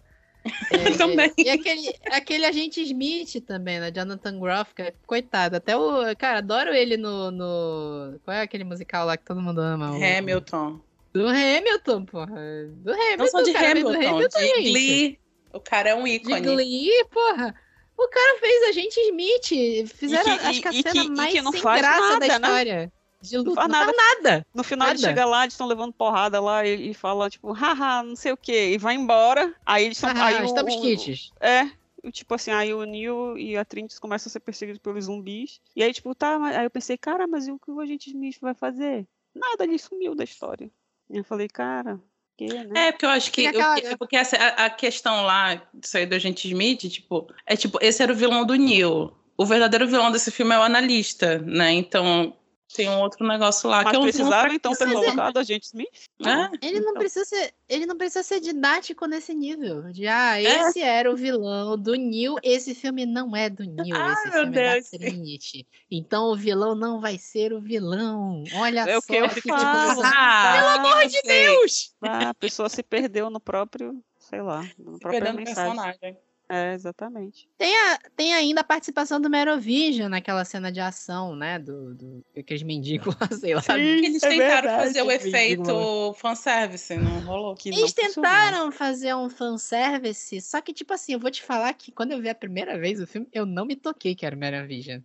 É, Também. E aquele, aquele agente Smith também, né? Jonathan Groff, que é- coitado. Até o. Cara, adoro ele no, no. Qual é aquele musical lá que todo mundo ama? O- Hamilton. Do Hamilton, porra. Do Hamilton. Não só de cara, Hamilton, do Hamilton, de gente. Glee. O cara é um De ícone. Glee, porra. O cara fez Agente Smith. Fizeram, E que- acho que a e- e cena que- e mais que não sem faz graça nada, da né? De luta. faz Não faz nada. No final ele Nada. chega lá, eles estão levando porrada lá e, e fala, tipo, haha, não sei o quê, e vai embora. Aí eles são. Ah, aí o- estamos o- kits. É. o Tipo assim, aí o Neil e a Trinity começam a ser perseguidos pelos zumbis. E aí, tipo, tá, mas... aí eu pensei, cara, mas e o que o agente Smith vai fazer? nada, ele sumiu da história. E eu falei, cara, que, né? É, porque eu acho que. Aquela- o que- porque essa- a, a questão lá, isso aí do agente Smith, tipo, é tipo, esse era o vilão do Neil. O verdadeiro vilão desse filme é o analista, né? Então tem um outro negócio lá Mas que é um precisava vilão então ter fraquíssimo. colocado a gente Smith? É, Ele não Então. precisa ser, ele não precisa ser didático nesse nível. De ah, É. esse era o vilão do Neil, esse filme não é do Neil, Ah, esse meu filme é da Deus. Trinity. Então o vilão não vai ser o vilão. Olha É o só que eu que tipo, falo. Ah, Pelo amor de. Deus! Ah, a pessoa se perdeu no próprio, sei lá, na própria Perdendo mensagem. personagem. É, exatamente. Tem, a- tem ainda a participação do Merovision naquela cena de ação, né? Do, do aqueles mendigos lá, sei lá. Eles é tentaram verdade, fazer o mendigo, efeito fanservice, não rolou. Que Eles não funcionou. tentaram fazer um fanservice, só que, tipo assim, eu vou te falar que quando eu vi a primeira vez o filme, eu não me toquei que era o Merovision.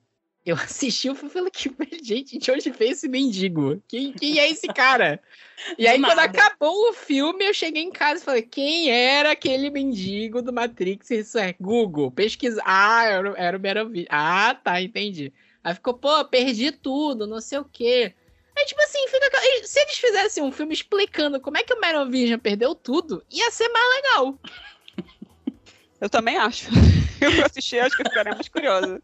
Eu assisti o filme e falei que, gente, de onde veio esse mendigo? Quem, quem é esse cara? E aí, quando acabou o filme, eu cheguei em casa e falei, quem era aquele mendigo do Matrix? Isso é Google, pesquisa. Ah, era, o- era o Merovision. Ah, tá, entendi. Aí ficou, pô, perdi tudo, não sei o quê. Aí, tipo assim, fica. Se eles fizessem um filme explicando como é que o Merovision perdeu tudo, ia ser mais legal. Eu também acho. Eu assisti, acho que eu ficaria mais curiosa.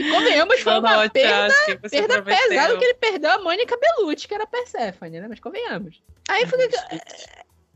E convenhamos, foi uma perda, perda pesada que ele perdeu a Mônica Bellucci, que era a Persephone, né? Mas convenhamos. Aí fica.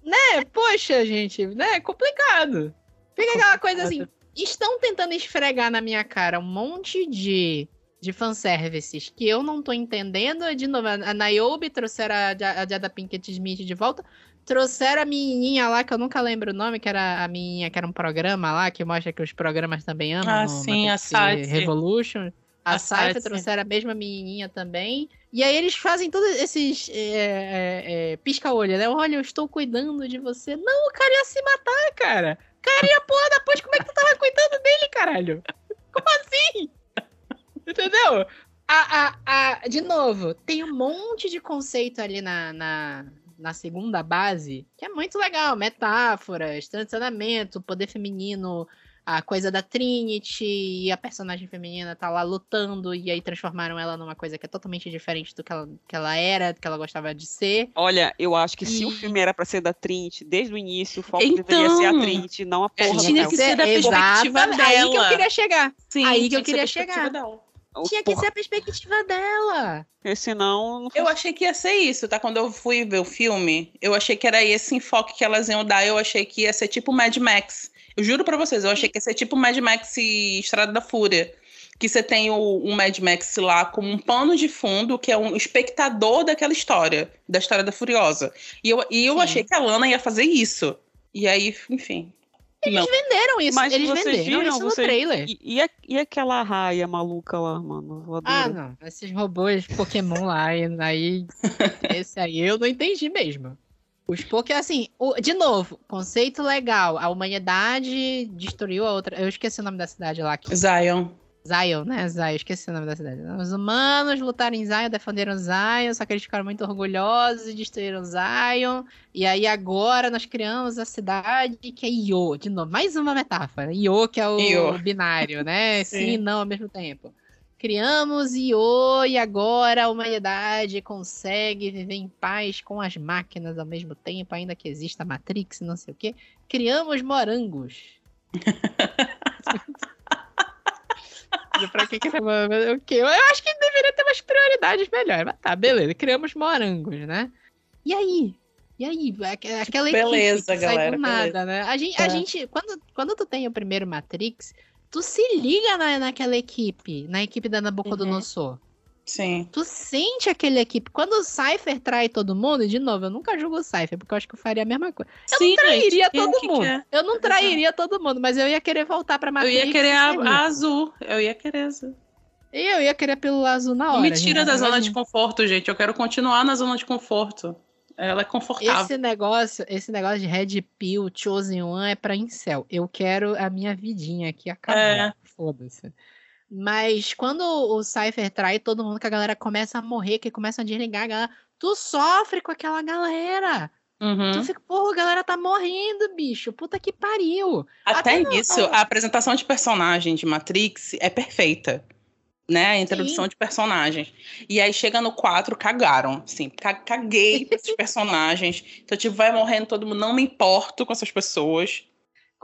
Né? Poxa, gente, né? Complicado. Fica aquela coisa assim. Estão tentando esfregar na minha cara um monte de, de fanservices que eu não tô entendendo. De novo, a Niobe trouxeram a, a Jada Pinkett Smith de volta. Trouxeram a menininha lá, que eu nunca lembro o nome, que era a menininha, que era um programa lá, que mostra que os programas também amam. Ah, sim, a Saitse. Revolution. A, A Saitse. trouxeram a mesma menininha também. E aí eles fazem todos esses é, é, é, pisca-olho, né? Olha, eu estou cuidando de você. Não, o cara ia se matar, cara. Cara ia porra da ponte. Como é que tu tava cuidando dele, caralho? Como assim? Entendeu? A, a, a, de novo, tem um monte de conceito ali na, na, na segunda base que é muito legal. Metáforas, transicionamento, poder feminino, a coisa da Trinity e a personagem feminina tá lá lutando e aí transformaram ela numa coisa que é totalmente diferente do que ela, que ela era, do que ela gostava de ser. Olha, eu acho que se o E- filme era pra ser da Trinity, desde o início, o foco deveria ser a Então, Trinity, não a porra do tinha que ser da perspectiva Exatamente, Aí que eu dela. queria chegar. Sim, Aí que eu queria chegar. dela. O Tinha que porra, ser a perspectiva dela. porque senão não Eu achei que ia ser isso, tá? Quando eu fui ver o filme, eu achei que era esse enfoque que elas iam dar. Eu achei que ia ser tipo Mad Max. Eu juro pra vocês, eu achei que ia ser tipo Mad Max e Estrada da Fúria. Que você tem o, um Mad Max lá como um pano de fundo, que é um espectador daquela história, da história da Furiosa. E eu, e eu Sim. achei que a Lana ia fazer isso. E aí, enfim. Não. Venderam isso, Mas eles venderam viram, isso no vocês- trailer. E, e, a- e aquela raia maluca lá, mano? voadora? Ah, não. Esses robôs Pokémon lá, e aí. esse aí eu não entendi mesmo. Os Pokémon, assim, o- de novo, conceito legal. A humanidade destruiu a outra. Eu esqueci o nome da cidade lá. Que... Zion. Zion, né? Zion, esqueci o nome da cidade. Os humanos lutaram em Zion, defenderam Zion, só que eles ficaram muito orgulhosos e destruíram Zion. E aí agora nós criamos a cidade que é Io. De novo, mais uma metáfora. Io, que é o Io. binário, né? Sim e não ao mesmo tempo. Criamos Io e agora a humanidade consegue viver em paz com as máquinas ao mesmo tempo, ainda que exista a Matrix e não sei o quê. Criamos morangos. pra que que o quê? Eu acho que deveria ter umas prioridades melhores. Mas tá, beleza. Criamos morangos, né? E aí? E aí? Aque- Aquela equipe Beleza, que sai galera, do nada, né? A gente, a É. gente quando, quando tu tem o primeiro Matrix, tu se liga na, naquela equipe, na equipe da Nabucodonosor. Sim. Tu sente aquela equipe. Quando o Cypher trai todo mundo, e de novo, eu nunca julgo o Cypher, porque eu acho que eu faria a mesma coisa. Eu Sim, não trairia gente, quem todo que mundo. quer? Eu não trairia todo mundo, mas eu ia querer voltar pra Eu Matrix. ia querer a, a azul. Eu ia querer azul. E eu ia querer pílula azul na hora. Me tira gente. da zona de conforto, gente. Eu quero continuar na zona de conforto. Ela é confortável. Esse negócio, esse negócio de Red Pill, Chosen One é pra incel. Eu quero a minha vidinha aqui acabar. É. Foda-se. Mas quando o Cypher trai todo mundo, que a galera começa a morrer, que começa a desligar a galera, tu sofre com aquela galera. Uhum. Tu fica, pô, a galera tá morrendo, bicho. Puta que pariu. Até até no- nisso, a apresentação de personagem de Matrix é perfeita. né? A introdução Sim. de personagens. E aí chega no 4, cagaram. Assim, ca- caguei pra esses personagens. Então, tipo, vai morrendo todo mundo. Não me importo com essas pessoas.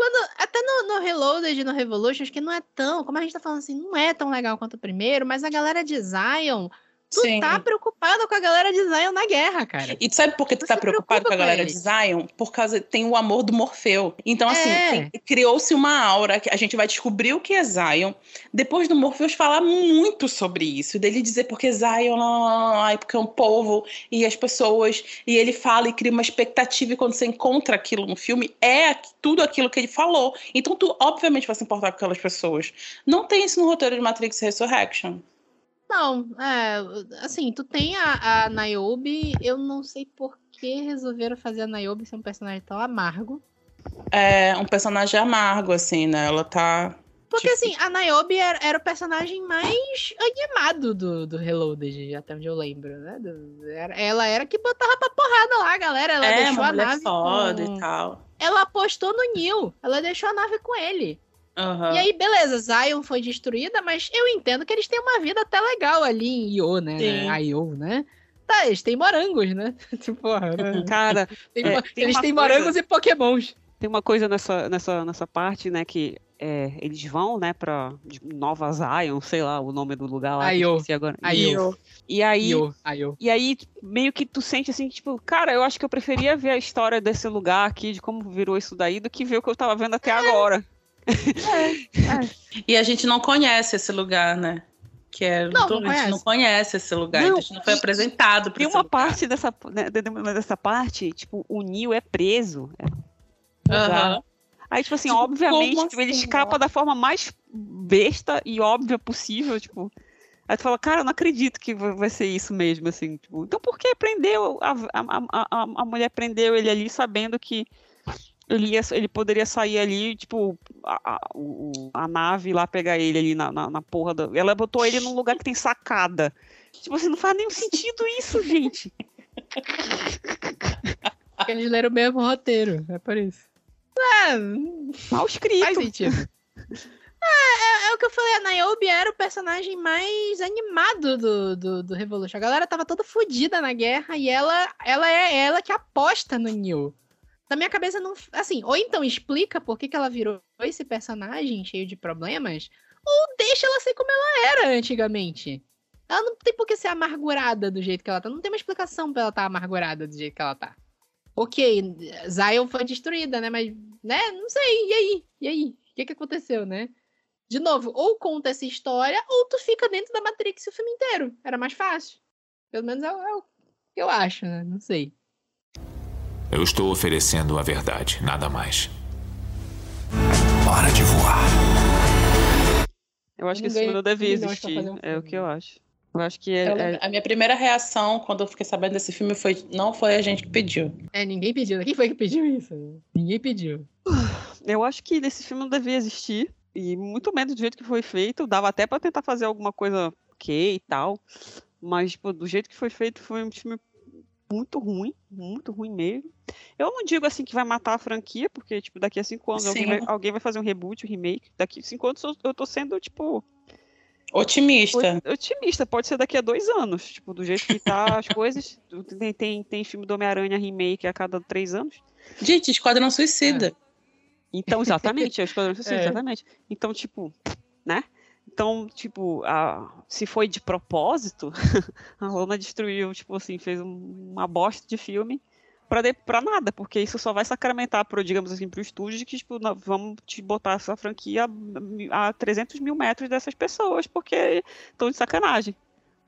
Quando, até no, no Reloaded e no Revolution, acho que não é tão, como a gente tá falando assim, não é tão legal quanto o primeiro, mas a galera de Zion, tu Sim. tá preocupado com a galera de Zion na guerra, cara. E tu sabe por que tu Você tá preocupado preocupa com a com galera eles. de Zion? Por causa tem o amor do Morfeu. Então, assim, É. criou-se uma aura que a gente vai descobrir o que é Zion. Depois do Morpheus falar muito sobre isso. Dele dizer porque Zion, lá, porque é um povo e as pessoas. E ele fala e cria uma expectativa. E quando você encontra aquilo no filme, é tudo aquilo que ele falou. Então, tu, obviamente, vai se importar com aquelas pessoas. Não tem isso no roteiro de Matrix Resurrection. Não, é, assim, tu tem a, a Niobe, eu não sei por que resolveram fazer a Niobe ser um personagem tão amargo. É um personagem amargo, assim, né? Ela tá. Porque, Tipo- assim, a Niobe era, era o personagem mais animado do, do Reloaded, até onde eu lembro, né? Do- era- ela era que botava pra porrada lá, galera. Ela é, deixou a nave foda com... e tal. Ela apostou no Neil. Ela deixou a nave com ele. Aham. E aí, beleza, Zion foi destruída, mas eu entendo que eles têm uma vida até legal ali em Io, né? Sim. Io, né? Tá, eles têm morangos, né? tipo, porra, né? Cara, Tem É, eles têm coisa- morangos e pokémons. tem uma coisa nessa, nessa, nessa parte, né, que é, eles vão, né, pra Nova Zion, sei lá, o nome do lugar lá. Io. agora. Io. E aí, Io, Io. E aí, meio que tu sente assim, tipo, cara, eu acho que eu preferia ver a história desse lugar aqui, de como virou isso daí, do que ver o que eu tava vendo até agora. E a gente não conhece esse lugar, né? Que é, Não, não a gente não conhece. esse lugar, Não, a gente não foi apresentado pra Tem uma lugar. parte dessa, né, de- de- dessa parte, tipo, o Neo é preso. É. Aham. Aí, tipo assim, Tipo, obviamente, tipo, ele assim, escapa ó? da forma mais besta e óbvia possível, tipo. Aí tu fala, cara, eu não acredito que vai ser isso mesmo, assim, tipo. Então por que prendeu, a, a, a, a, a mulher prendeu ele ali sabendo que ele, ia, ele poderia sair ali, tipo, a, a, a nave lá pegar ele ali na, na, na porra da... Ela botou ele num lugar que tem sacada. Tipo assim, não faz nenhum sentido isso, gente. Eles leram o mesmo roteiro, é por isso. É, Mal escrito. faz sentido. É, é, é o que eu falei, a Niobe era o personagem mais animado do, do, do Revolution. A galera tava toda fodida na guerra e ela, ela é ela que aposta no Neil. Na minha cabeça, não. Assim, ou então explica por que, que ela virou esse personagem cheio de problemas, ou deixa ela ser como ela era antigamente. Ela não tem por que ser amargurada do jeito que ela tá. Não tem uma explicação pra ela estar amargurada do jeito que ela tá. Ok, Zion foi destruída, né? Mas, né? Não sei. E aí? E aí? O que, que aconteceu, né? De novo, ou conta essa história, ou tu fica dentro da Matrix o filme inteiro. Era mais fácil. Pelo menos é, o- é o que eu acho, né? Não sei. Eu estou oferecendo a verdade, nada mais. Hora de voar. Eu acho que esse filme não devia existir. um É o que eu acho. Eu acho que é, Eu é- A minha primeira reação quando eu fiquei sabendo desse filme foi: não foi a gente que pediu. É, ninguém pediu. Quem foi que pediu isso? Ninguém pediu. Eu acho que esse filme não devia existir. E muito menos do jeito que foi feito. Dava até pra tentar fazer alguma coisa ok e tal. Mas, tipo, do jeito que foi feito, foi um filme muito ruim. Muito ruim mesmo. Eu não digo assim que vai matar a franquia, porque, tipo, daqui a cinco anos alguém vai, alguém vai fazer um reboot, um remake. Daqui a cinco anos eu- tô sendo, tipo, Otimista. otimista. Pode ser daqui a dois anos. Tipo, do jeito que tá as coisas. Tem, tem, tem filme do Homem-Aranha remake a cada três anos. Gente, Esquadrão Suicida. Então, exatamente, é Esquadrão Suicida, É. exatamente. Então, tipo, né? Então, tipo, a, se foi de propósito, a Lona destruiu, tipo assim, fez um- uma bosta de filme pra, de, pra nada, porque isso só vai sacramentar, pro, digamos assim, pro estúdio de que, tipo, nó- vamos te botar essa franquia a, a 300 mil metros dessas pessoas, porque estão de sacanagem.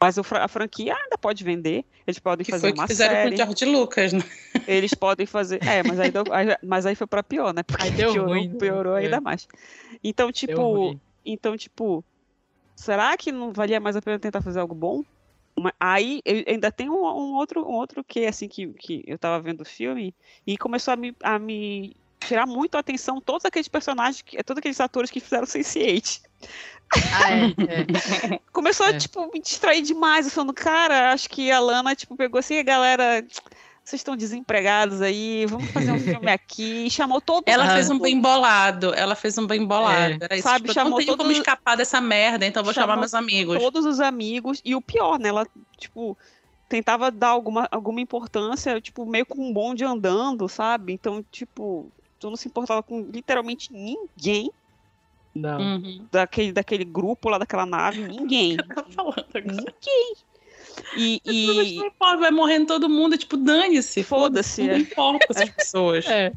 Mas a franquia ainda pode vender, eles podem Que fazer foi o que uma fizeram série, com o George Lucas, né? eles podem fazer. É, mas aí, deu- aí- mas aí foi pra pior, né? Porque Aí deu piorou, ruim, né? piorou É. ainda mais. Então, tipo, então, tipo, será que não valia mais a pena tentar fazer algo bom? Aí eu- ainda tem um, um outro, um outro que assim que, que eu tava vendo o filme e começou a me, a me tirar muito a atenção todos aqueles personagens, que- todos aqueles atores que fizeram Sense8. Ah, é, é. Começou a, É. tipo, me distrair demais. Eu falando, cara, acho que a Lana, tipo, pegou assim, a galera. Vocês estão desempregados aí, vamos fazer um filme aqui. E chamou todo Ela mundo. fez um bem bolado. Ela fez um bem bolado. Era isso. Sabe, tipo, eu chamou não tenho como todo- escapar dessa merda, então vou chamar Chamou meus amigos. todos os amigos. E o pior, né? Ela, tipo, tentava dar alguma, alguma importância, tipo, meio com um bonde andando, sabe? Então, tipo, tu não se importava com literalmente ninguém Não. Uhum. daquele, daquele grupo lá daquela nave. Ninguém. Tá falando agora. ninguém. E, e Não importa, vai morrendo todo mundo, tipo, dane-se. foda-se, Não é. importa essas pessoas. É.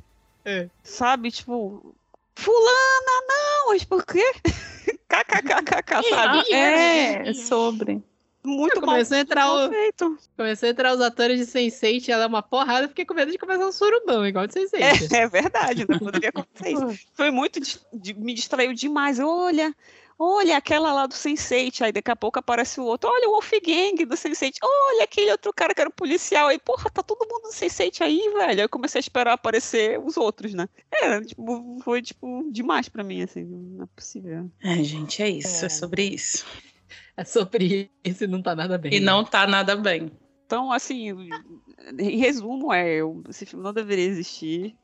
sabe? Tipo, fulana, não, mas por quê? KKKKK, sabe? É, é sobre. Muito mal, Começou a entrar mal o- feito. Começou a entrar os atores de Sense8 ela é uma porrada, eu fiquei com medo de começar um surubão, igual de Sense8. É, é verdade, não poderia acontecer isso. Foi muito, dis- de- me distraiu demais. Olha, olha aquela lá do Sense8, aí daqui a pouco aparece o outro. Olha o Wolfgang do Sense8. Olha aquele outro cara que era um policial aí. Porra, tá todo mundo do Sense8 aí, velho. Aí eu comecei a esperar aparecer os outros, né? É, tipo, foi, tipo, demais pra mim, assim. Não é possível. Ai, gente, é isso. É, É. sobre isso. É sobre isso e não tá nada bem. E não tá nada bem. Então, assim, em resumo, é, eu- esse filme não deveria existir.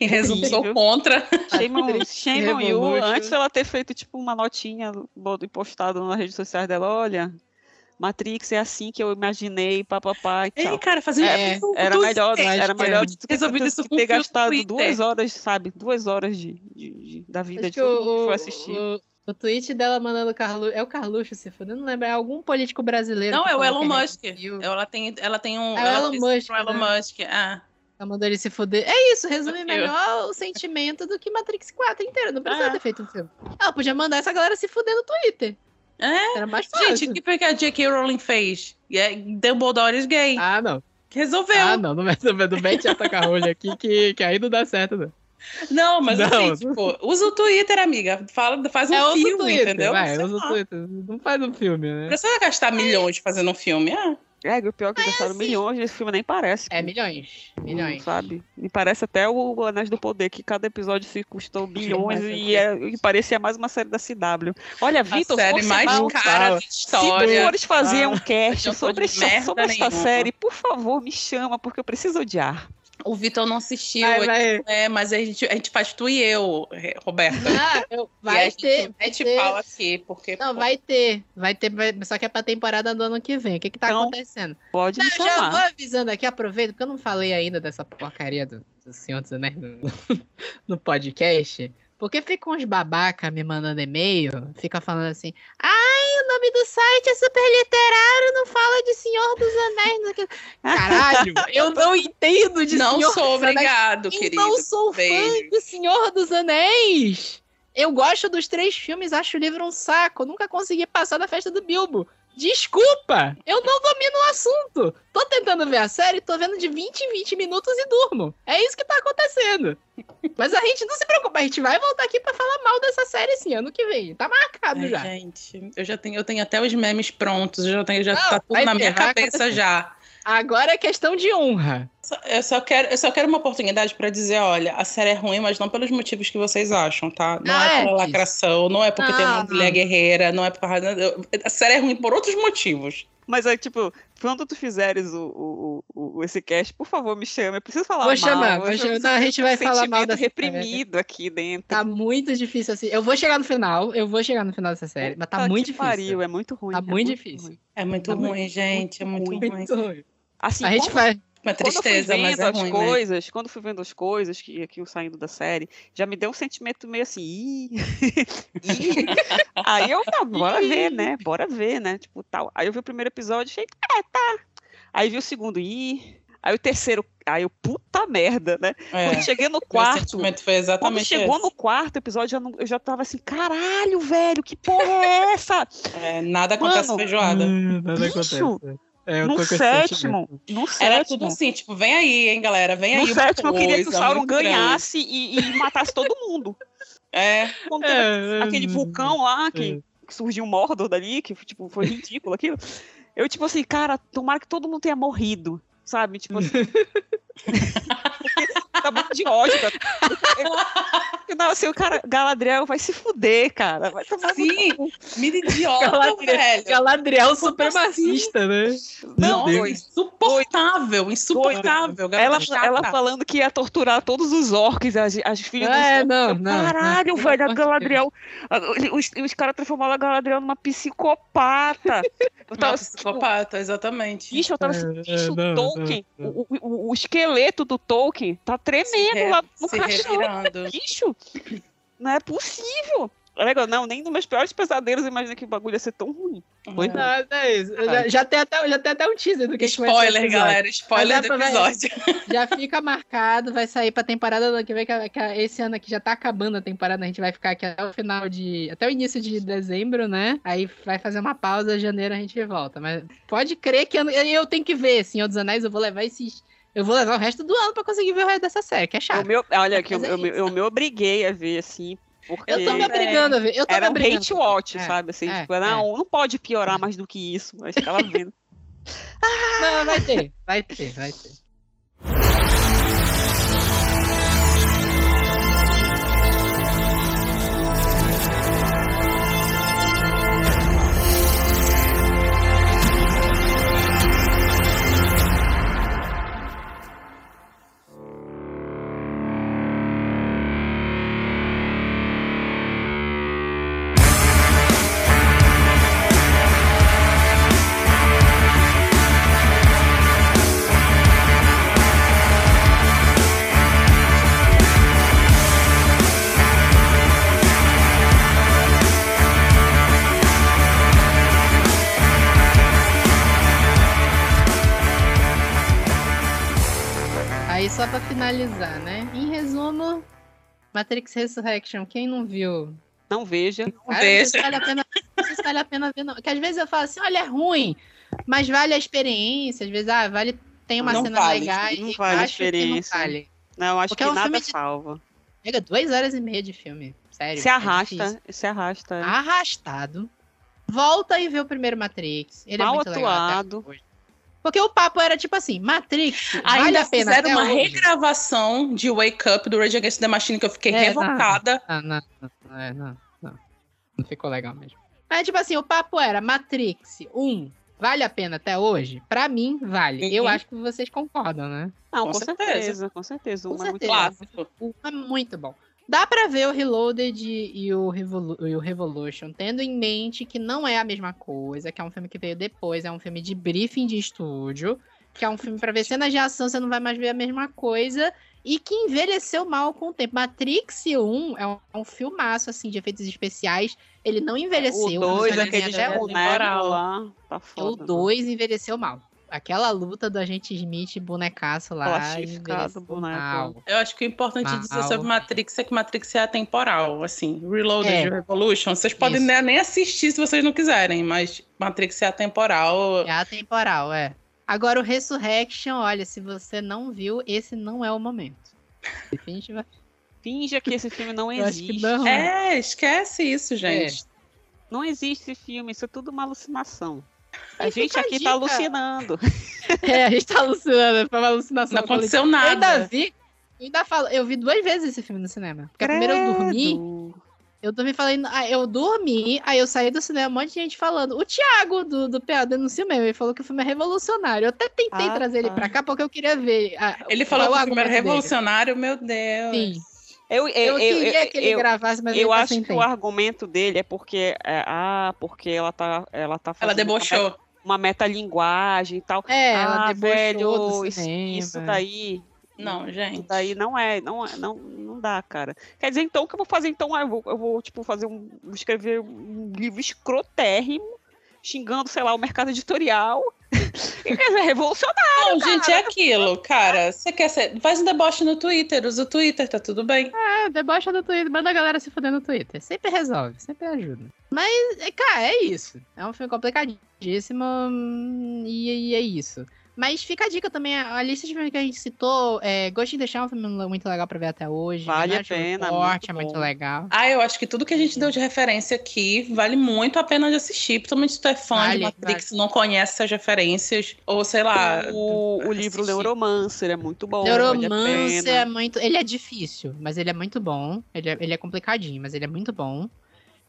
Em resumo, sou contra. Shame on, you. Antes dela ter feito, tipo, uma notinha e postado nas redes sociais dela, olha, Matrix é assim que eu imaginei, papapá e Ei, tchau. cara, fazendo É, isso era melhor, Twitter. era é. melhor do que, isso ter um gastado duas horas, sabe? Duas horas de, de- de- da vida Acho de que o, assistir. o, o tweet dela mandando o Carluxo. É o Carluxo, se for, eu não lembro. É algum político brasileiro. Não, é o Elon Musk. viu. Ela tem, ela tem um. É o ela Elon Musk, pro Elon né? Musk. Ah. Ela mandou ele se foder. É isso, resume melhor o sentimento do que Matrix 4 inteiro. Não precisava É. ter feito um filme. Ela podia mandar essa galera se fuder no Twitter. É? Era mais fácil. Gente, o que foi que a J.K. Rowling fez? É, Dumbledore é gay. Ah, não. Resolveu. Ah, não. Não vai não, não mete a taca rolha aqui que, que aí não dá certo, não. Não, mas Não. assim, tipo, usa o Twitter, amiga. Fala, faz um é, filme, Twitter, entendeu? Vai, usa o. Twitter. Não faz um filme, Não né? precisa gastar milhões fazendo um filme. Ah, É, e o pior é que gastaram milhões, esse filme nem parece. É milhões. Hum, Milhões. Sabe? Me parece até o Anéis do Poder, que cada episódio se custou bilhões Mas é e, é, e parecia mais uma série da CW. Olha, a Vitor, série você mais vai- cara da Se tu história. fores fazer um Ah, cast eu tô sobre, sobre essa nenhuma. série, por favor, me chama, porque eu preciso odiar. O Vitor não assistiu, Vai, vai. é, mas a gente, a gente faz tu e eu, Roberta. Ah, eu- e a vai gente ter. Vai mete ter. pau aqui, porque. Não, pô, vai ter. Vai ter, vai- só que é pra temporada do ano que vem. O que que tá Então, acontecendo? Pode Não, me eu já vou chamar. avisando aqui, aproveito, porque eu não falei ainda dessa porcaria do, do Senhor dos Anéis no, no podcast. Porque fica uns babaca me mandando e-mail, fica falando assim, ai, o nome do site é super literário, não fala de Senhor dos Anéis. não sei o quê." Caralho, eu não entendo de não Senhor sou dos Anéis. obrigado, querido. não sou fã de Senhor dos Anéis. Eu gosto dos três filmes, acho o livro um saco. Nunca consegui passar da festa do Bilbo. Desculpa, eu não domino o assunto. Tô tentando ver a série, tô vendo de 20 em 20 minutos e durmo. É isso que tá acontecendo. Mas a gente não se preocupa, a gente vai voltar aqui pra falar mal dessa série esse ano que vem. Tá marcado Ai, já. gente, eu já tenho, eu tenho até os memes prontos, eu já tenho, já Não, tá tudo na minha cabeça já. Agora é questão de honra. Só- Eu só quero, eu só quero uma oportunidade pra dizer, olha, a série é ruim, mas não pelos motivos que vocês acham, tá? Não Ah, é é pela lacração, não é porque tem uma Não, mulher guerreira, não é por causa. A série é ruim por outros motivos. Mas é tipo, quando tu fizeres o, o, o, o- esse cast, por favor, me chama. Eu preciso falar Vou mal. chamar, vou chamar. Não, a gente vai um falar mal dessa reprimido aqui dentro. Tá muito difícil assim. Eu vou chegar no final, eu vou chegar no final dessa série, mas tá Puta muito difícil. Pariu, é muito ruim. Tá é muito difícil. ruim. É muito Tá ruim, muito, gente, é muito ruim. Muito ruim. Assim, A gente quando- vai. Uma Quando eu fui tristeza, mas vendo é as ruim, né? coisas, quando eu fui vendo as coisas que, iam saindo da série, já me deu um sentimento meio assim, "Ih". Ih. Aí eu, não, bora ver, né? Bora ver, né? Tipo, tal. Aí eu vi o primeiro episódio e achei, é, tá. Aí vi o segundo, ih. Aí o terceiro, aí eu, puta merda, né? É, Quando cheguei no quarto, sentimento foi quando chegou esse. no quarto episódio, eu, não- eu já tava assim, caralho, velho, que porra é essa? É, nada acontece Mano, feijoada. Hum, Nada Bicho, acontece. É, No sétimo, no Era sétimo. tudo assim, tipo, vem aí, hein, galera, vem aí. No sétimo eu queria que o Sauron ganhasse e, e matasse todo mundo. É, É, aquele é, vulcão lá que, é. que surgiu um Mordor dali, que tipo, foi ridículo aquilo. Eu, tipo assim, cara, tomara que todo mundo tenha morrido, sabe? Tipo assim. Tá muito de ódio. Cara. Não, assim, o cara, Galadriel vai se fuder, cara. Vai tomar Sim, mina idiota, Galadriel, velho. Galadriel supremacista, né? Não, dois. insuportável, insuportável. Ela, ela falando que ia torturar todos os orcs, as, as filhas É, não, não, Caralho, não, velho, a Galadriel. Os, os caras transformaram a Galadriel numa psicopata. Eu Uma tava, psicopata, exatamente. bicho, eu tava assim, É, bicho, não, Tolkien. não, O, o, o esqueleto do Tolkien tá tremendo lá no se caixão. Bicho, não é possível. Legal, não, nem nos meus piores pesadelos eu imaginei que o bagulho ia ser tão ruim. Foi É. Não, não é isso. Já, já tem até, já tem até um teaser do que Spoiler, galera. Spoiler do episódio. Já fica marcado, vai sair pra temporada do ano que vem, que, que esse ano aqui já tá acabando a temporada, a gente vai ficar aqui até o final de. até o início de dezembro, né? Aí vai fazer uma pausa, janeiro a gente volta. Mas pode crer que eu, eu tenho que ver, Senhor dos Anéis, eu vou levar esses. Eu vou levar o resto do ano pra conseguir ver o resto dessa série, que é chato. me, olha, aqui, eu, é eu, eu me obriguei a ver, assim, porque Eu tô me É. obrigando a ver. Eu tô era me um obrigando. hate watch, É, sabe? Assim, é, tipo, não, não pode piorar mais do que isso. Mas ficava vendo. Não, vai ter, vai ter, vai ter. Finalizar, né? Em resumo, Matrix Resurrection, quem não viu? Não veja. Não Cara, não se deixa. vale a pena, não vale a pena ver, não. Porque às vezes eu falo assim, olha, é ruim, mas vale a experiência. Às vezes, ah, vale, tem uma Não cena vale, legal não e vale a que não experiência. vale. Não, acho Porque que é um nada de- salva. Chega duas horas e meia de filme, sério. Se é arrasta, difícil. se arrasta. é. Arrastado. Volta e vê o primeiro Matrix. Ele Mal é muito legal atuado. hoje. Porque o papo era tipo assim, Matrix, vale Ainda a pena fizeram uma hoje? regravação de Wake Up do Rage Against the Machine que eu fiquei É, não. revocada. Ah, não, não, não, é, não, não. Não ficou legal mesmo. Mas, tipo assim, o papo era Matrix 1, vale a pena até hoje? Pra mim, vale. Eu Uhum. acho que vocês concordam, né? Não, Com com, certeza. certeza. com certeza. Com Uma é muito certeza. Clássico. O 1 é muito bom. Dá pra ver o Reloaded e o, Revolu e o Revolution, tendo em mente que não é a mesma coisa, que é um filme que veio depois, é um filme de briefing de estúdio, que é um filme pra ver cenas de ação, você não vai mais ver a mesma coisa, e que envelheceu mal com o tempo. Matrix 1 é um, é um filmaço, assim, de efeitos especiais, ele não envelheceu. O não 2, envelheceu aquele até boneco hoje. temporal. lá, tá O foda. 2 envelheceu mal. Aquela luta do agente Smith bonecaço lá. Plastificado, boneco. mal. Eu acho que o importante dizer Mal. sobre Matrix é que Matrix é atemporal. Assim, Reloaded É. Revolution, vocês podem Isso. nem nem assistir se vocês não quiserem, mas Matrix é atemporal. É atemporal, é. Agora o Resurrection, olha, se você não viu, esse não é o momento. Definitivamente. Finja que esse filme não existe. não. É, esquece isso, gente. Não existe esse filme, isso é tudo uma alucinação. A E gente a aqui dica. tá alucinando. É, a gente tá alucinando, foi uma alucinação. Não aconteceu coletiva. Eu ainda nada. vi, eu ainda falo, eu vi duas vezes esse filme no cinema. Porque a primeira eu dormi, Credo. eu dormi falando, ah, eu dormi, aí eu saí do cinema, um monte de gente falando. O Thiago do, do PA denunciou mesmo, ele falou que o filme é revolucionário. Eu até tentei Ah, trazer ele tá. pra cá porque eu queria ver. ah, Ele falou é que o filme era argumento dele. revolucionário, meu Deus. Sim, Eu, eu, eu, eu, queria eu, que ele eu, gravasse, mas eu eu acho sem que o argumento dele é porque. é, ah, porque ela tá. Ela tá Ela fazendo debochou. Uma metalinguagem e tal. É, ela ah, debochou velho, isso, cinema. isso daí. Não, Isso gente. daí não é, não é, não, não dá, cara. Quer dizer, então, o que eu vou fazer? Então, ah, eu vou, eu vou tipo, fazer um. vou escrever um livro escrotérrimo, xingando, sei lá, o mercado editorial. Quer dizer, revolucionário. Não, gente, é aquilo, cara. Você quer ser. Faz um deboche no Twitter, usa o Twitter, tá tudo bem. É, debocha no Twitter, manda a galera se fuder no Twitter. Sempre resolve, sempre ajuda. Mas, é, cara, é isso. É um filme complicadíssimo hum, e, e é isso. Mas fica a dica também, a lista de filmes que a gente citou, é, Ghost in the Shell é um filme muito legal pra ver até hoje. Vale a pena, Report muito é muito bom. legal. Ah, eu acho que tudo que a gente deu de referência aqui vale muito a pena de assistir. Principalmente se tu é fã Vale, de Matrix e não conhece essas referências. Ou sei lá. O, o assistir. livro Neuromancer é muito bom. vale Neuromancer pena. é muito. Ele é difícil, mas ele é muito bom. Ele é, ele é complicadinho, mas ele é muito bom.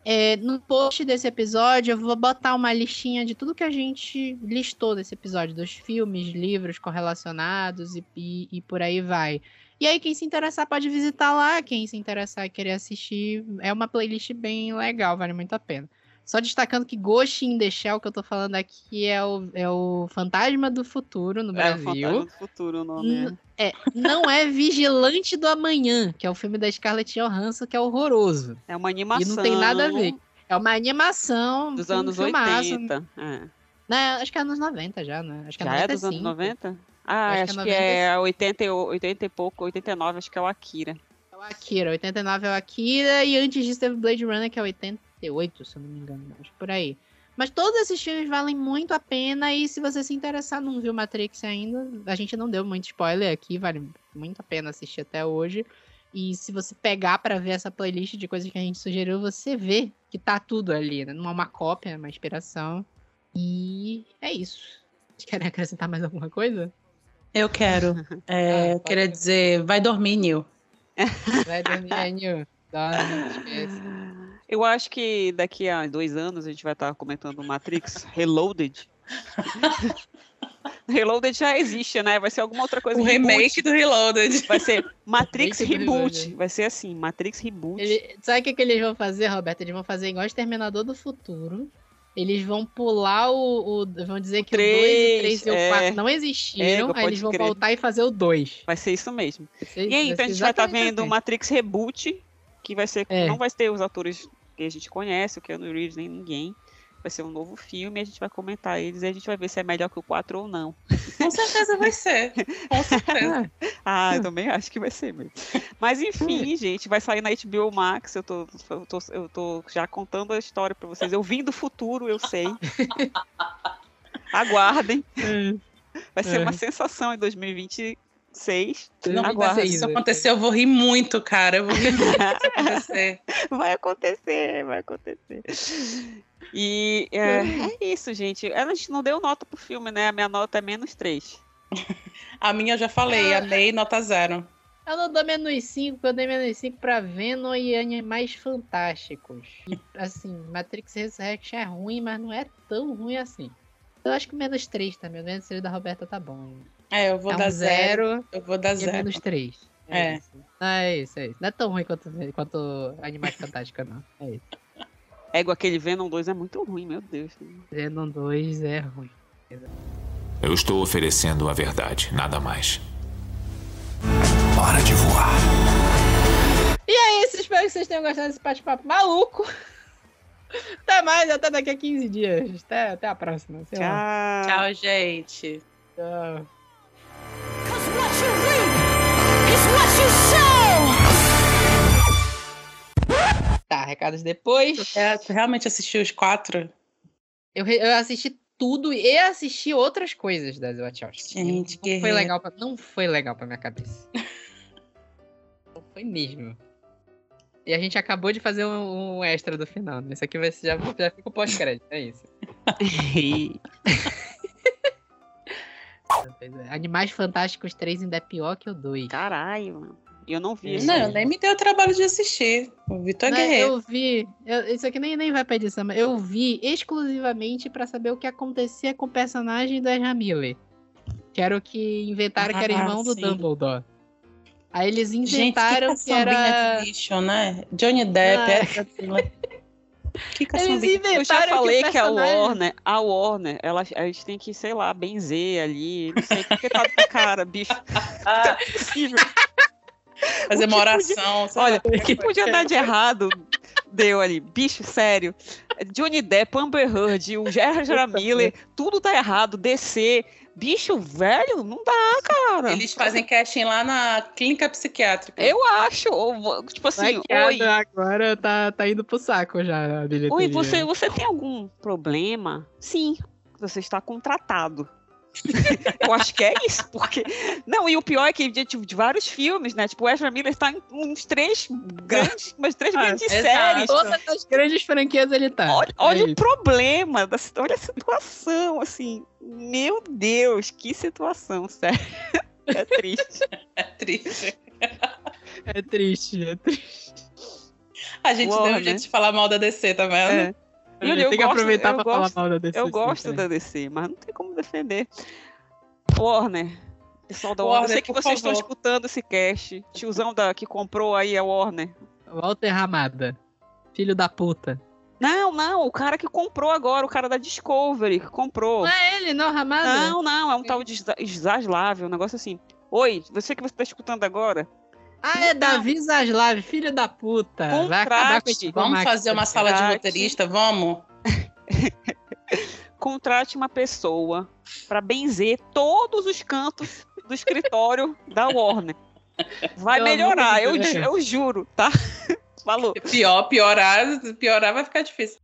É, no post desse episódio, eu vou botar uma listinha de tudo que a gente listou desse episódio, dos filmes, livros correlacionados e, e, e por aí vai. E aí, quem se interessar pode visitar lá. Quem se interessar e querer assistir, é uma playlist bem legal, vale muito a pena. Só destacando que Ghost in the Shell, que eu tô falando aqui, é o, é o Fantasma do Futuro no É, o Brasil. Fantasma do Futuro o nome. N- É, não é Vigilante do Amanhã, que é o filme da Scarlett Johansson, que é horroroso. É. é uma animação. E não tem nada a ver. É uma animação Dos um anos filmaço. 80. É. Né, acho que é anos 90 já, né? Acho que Já é é dos anos 95. 90? Ah, Acho acho, que é que é 80, e- 80 e pouco, 89, acho que é o Akira. É o Akira, 89 é o Akira, e antes disso teve Blade Runner, que é 88, se eu não me engano, acho que por aí. Mas todos esses filmes valem muito a pena, e se você se interessar, não viu Matrix ainda, a gente não deu muito spoiler aqui, vale muito a pena assistir até hoje. E se você pegar pra ver essa playlist de coisas que a gente sugeriu, você vê que tá tudo ali, né? Não é uma cópia, é uma inspiração. E é isso. Vocês querem acrescentar mais alguma coisa? Eu quero. É, Ah, queria dizer, vai dormir, Nil. Vai dormir, Anil. Dorme, esquece. Eu acho que daqui a dois anos a gente vai estar comentando Matrix Reloaded. Reloaded já existe, né? Vai ser alguma outra coisa. O reboot. remake do Reloaded. Vai ser Matrix Reboot. Vai ser assim, Matrix Reboot. Ele- sabe o que, que eles vão fazer, Roberto? Eles vão fazer igual Exterminador do Futuro. Eles vão pular o. o- vão dizer que o 2, o três, 3 e o é. 4 não existiram. É, aí eles vão crer. voltar e fazer o 2. Vai ser isso mesmo. Vai E aí, então a gente vai estar vendo uma. Matrix Reboot, que vai ser. É. Não vai ter os atores que a gente conhece, o Keanu Reeves, nem ninguém. Vai ser um novo filme, a gente vai comentar eles e a gente vai ver se é melhor que o 4 ou não. Com certeza vai ser. Com certeza. Ah, eu também acho que vai ser mesmo. Mas enfim, gente, vai sair na HBO Max. Eu tô, eu tô, eu tô já contando a história pra vocês. Eu vim do futuro, eu sei. Aguardem. Vai ser É. uma sensação em 2026. Não, se isso acontecer, eu vou rir muito, cara. Eu vou rir muito se isso acontecer. Vai acontecer, vai acontecer. E é, é isso, gente. A gente não deu nota pro filme, né? A minha nota é menos 3. A minha eu já falei, amei, nota zero. Eu não dou menos 5, porque eu dei menos 5 pra Venom e Animais Fantásticos. E, assim, Matrix Resurrection é ruim, mas não é tão ruim assim. Eu acho que menos 3 também. O menos 3 da Roberta tá bom. É, eu vou é dar um zero. zero Eu vou dar e é zero. menos 3. É. isso. Não, é isso, é isso. Não é tão ruim quanto, quanto Animais Fantásticos, não. É isso. Ego, aquele Venom 2 é muito ruim, meu Deus. Venom 2 é ruim. Eu estou oferecendo a verdade, nada mais. Hora de voar. E é isso, espero que vocês tenham gostado desse bate-papo maluco. Até mais, até daqui a 15 dias. Até, até a próxima. lá. Tchau. Tchau, gente. Tchau. Tá, recados depois. É, tu realmente assistiu os quatro? Eu, eu assisti tudo e assisti outras coisas das Wachowski. Gente, não foi guerreiro. legal pra, Não foi legal pra minha cabeça. não foi mesmo. E a gente acabou de fazer um, um extra do final, né? Isso aqui vai ser, já, já fica o pós-crédito, é isso. É. Animais Fantásticos 3 ainda é pior que o 2. Caralho, mano. Eu não vi esse. Não, nem me deu o trabalho de assistir. O Vitor é Né, Guerreiro. eu vi, eu- isso aqui nem, nem vai pra edição, mas eu vi exclusivamente pra saber o que acontecia com o personagem do Ezra Miller. Que era o que inventaram que era Ah, irmão do sim. Dumbledore. Aí eles Gente, inventaram que que, era. de bicho, né? Johnny Depp, Ah. Que Eles Eu já falei o que a Warner, a Warner, ela, a gente tem que, sei lá, benzer ali. Não sei porque tá na cara, bicho. Ah, Não é possível. fazer uma que oração. sei Olha, o que podia dar de errado deu ali. Bicho, sério. Johnny Depp, Amber Heard, o Ezra Miller, tudo tá errado. DC. Bicho, velho, não dá, cara. Eles fazem casting lá na clínica psiquiátrica. Eu acho. ou, tipo assim, oi. que agora tá, tá indo pro saco já a bilheteria. Oi, você, você tem algum problema? Sim, você está contratado. Eu acho que é isso, porque. Não, e o pior é que de, tipo, de vários filmes, né? Tipo, o Ezra Miller está em uns três grandes, umas três Ah, grandes exato. séries. Todas as grandes franquias ele tá. Olha, olha É o isso. problema, da, olha a situação, assim. Meu Deus, que situação, sério. É triste. É triste. É triste, é triste. A gente Uau, deu um né? jeito de falar mal da DC, tá vendo? É. E olha, Tem eu que gosto- aproveitar eu pra falar gosto- mal da DC. Eu gosto cara. da DC, mas não tem como defender. Warner. Pessoal da Warner. Eu sei Warner, que vocês estão favor. escutando esse cast. Tiozão da, que comprou aí a Warner. Walter Ramada. Filho da puta. Não, não, o cara que comprou agora, o cara da Discovery, que comprou. Não é ele, não, Ramada? Não, não, é um tal de Zas- Zaslav, um negócio assim. Oi, você que você tá escutando agora, Ah, é Davi Zaslav, filho da puta. Vai acabar com esse Contrate. Vamos Max, fazer uma sala de roteirista, vamos? contrate uma pessoa pra benzer todos os cantos do escritório da Warner. Vai melhorar, eu, eu juro, tá? Falou. Pior, piorar, piorar vai ficar difícil.